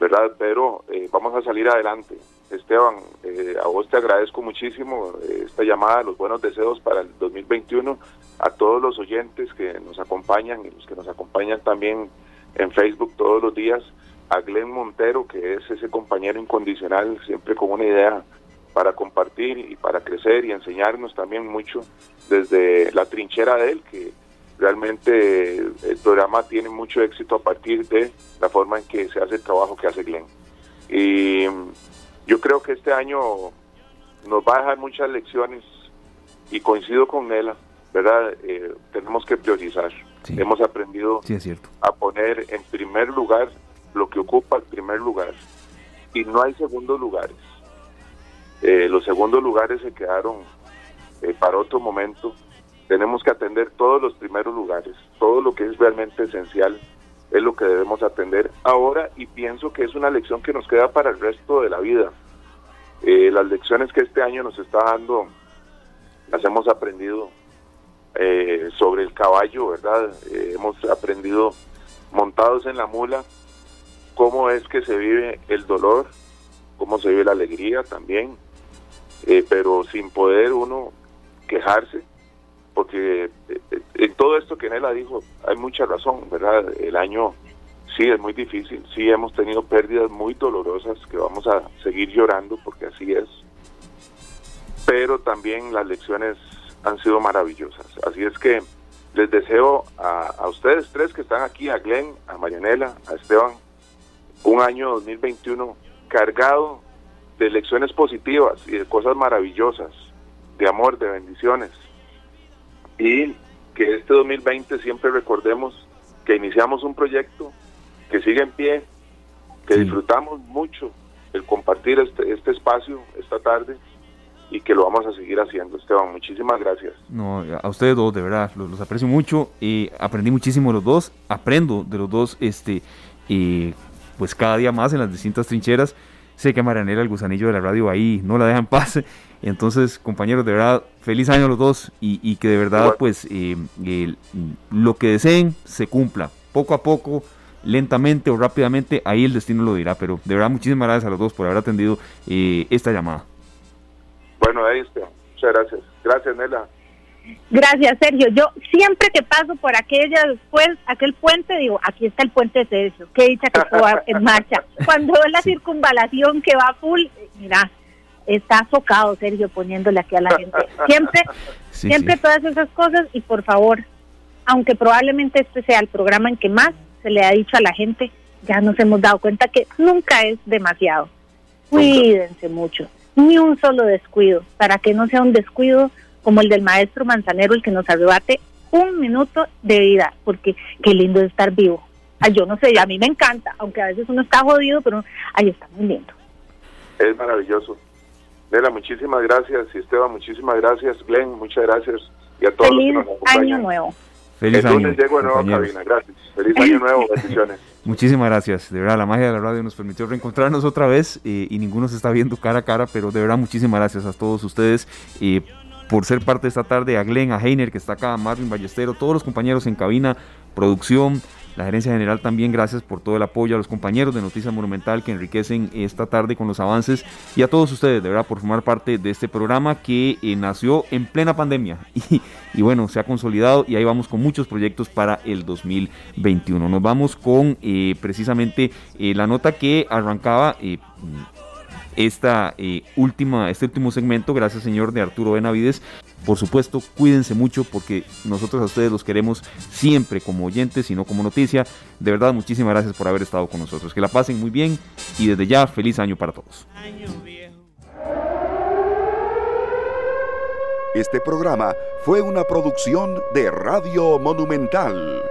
¿verdad? Pero eh, vamos a salir adelante. Esteban, eh, a vos te agradezco muchísimo eh, esta llamada, los buenos deseos para el 2021, a todos los oyentes que nos acompañan y los que nos acompañan también en Facebook todos los días, a Glenn Montero, que es ese compañero incondicional, siempre con una idea para compartir y para crecer y enseñarnos también mucho desde la trinchera de él, que realmente el programa tiene mucho éxito a partir de la forma en que se hace el trabajo que hace Glenn. Y yo creo que este año nos va a dejar muchas lecciones y coincido con Nela, ¿verdad? Eh, tenemos que priorizar. Hemos aprendido a poner en primer lugar lo que ocupa el primer lugar y no hay segundos lugares. Eh, los segundos lugares se quedaron eh, para otro momento tenemos que atender todos los primeros lugares, todo lo que es realmente esencial es lo que debemos atender ahora y pienso que es una lección que nos queda para el resto de la vida. Eh, las lecciones que este año nos está dando las hemos aprendido eh, sobre el caballo, ¿verdad? Eh, hemos aprendido montados en la mula cómo es que se vive el dolor, cómo se vive la alegría también, pero sin poder uno quejarse, porque eh, en todo esto que Nela dijo hay mucha razón, ¿verdad? El año sí es muy difícil, sí hemos tenido pérdidas muy dolorosas que vamos a seguir llorando porque así es, pero también las lecciones han sido maravillosas. Así es que les deseo a, a ustedes tres que están aquí, a Glenn, a Marianela, a Esteban, un año 2021 cargado de lecciones positivas y de cosas maravillosas, de amor, de bendiciones y que este 2020 siempre recordemos que iniciamos un proyecto que sigue en pie, que disfrutamos mucho el compartir este, este espacio esta tarde y que lo vamos a seguir haciendo, Esteban. Muchísimas gracias. No, a ustedes dos, de verdad, los, aprecio mucho. y aprendí muchísimo de los dos, aprendo de los dos, este, y pues cada día más en las distintas trincheras. Sé que Marianela, el gusanillo de la radio, ahí no la dejan paz. Entonces, compañeros, de verdad, feliz año a los dos y, que de verdad, pues, eh, lo que deseen se cumpla. Poco a poco, lentamente o rápidamente, ahí el destino lo dirá. Pero de verdad, muchísimas gracias a los dos por haber atendido eh, esta llamada. Bueno, ahí está. Muchas gracias. Gracias, Nela. Gracias, Sergio. Yo siempre que paso por aquella después, aquel puente, digo, aquí está el puente de Sergio, qué dicha que está en marcha. Cuando veo la circunvalación que va full, mira, está socado Sergio poniéndole aquí a la gente. Siempre, siempre todas esas cosas y por favor, aunque probablemente este sea el programa en que más se le ha dicho a la gente, ya nos hemos dado cuenta que nunca es demasiado. Cuídense mucho, ni un solo descuido, para que no sea un descuido como el del maestro Manzanero, el que nos arrebate un minuto de vida, porque qué lindo es estar vivo. Ay, yo no sé, a mí me encanta, aunque a veces uno está jodido, pero ahí está muy lindo. Es maravilloso. Nela, muchísimas gracias. Y Esteban, muchísimas gracias. Glenn, muchas gracias. Y a todos Feliz año nuevo. Feliz año. llego de nuevo cabina. Gracias. Feliz año nuevo. Bendiciones. Muchísimas gracias. De verdad, la magia de la radio nos permitió reencontrarnos otra vez eh, y ninguno se está viendo cara a cara, pero de verdad, muchísimas gracias a todos ustedes. Eh, por ser parte de esta tarde, a Glenn, a Heiner, que está acá, a Marvin Ballestero, todos los compañeros en cabina, producción, la gerencia general también, gracias por todo el apoyo a los compañeros de Noticias Monumental que enriquecen esta tarde con los avances y a todos ustedes, de verdad, por formar parte de este programa que eh, nació en plena pandemia y, bueno, se ha consolidado y ahí vamos con muchos proyectos para el 2021. Nos vamos con eh, precisamente eh, la nota que arrancaba esta eh, última, este último segmento, gracias señor de Arturo Benavides. Por supuesto, cuídense mucho porque nosotros a ustedes los queremos siempre como oyentes y no como noticia. De verdad, muchísimas gracias por haber estado con nosotros. Que la pasen muy bien y desde ya, feliz año para todos. Este programa fue una producción de Radio Monumental.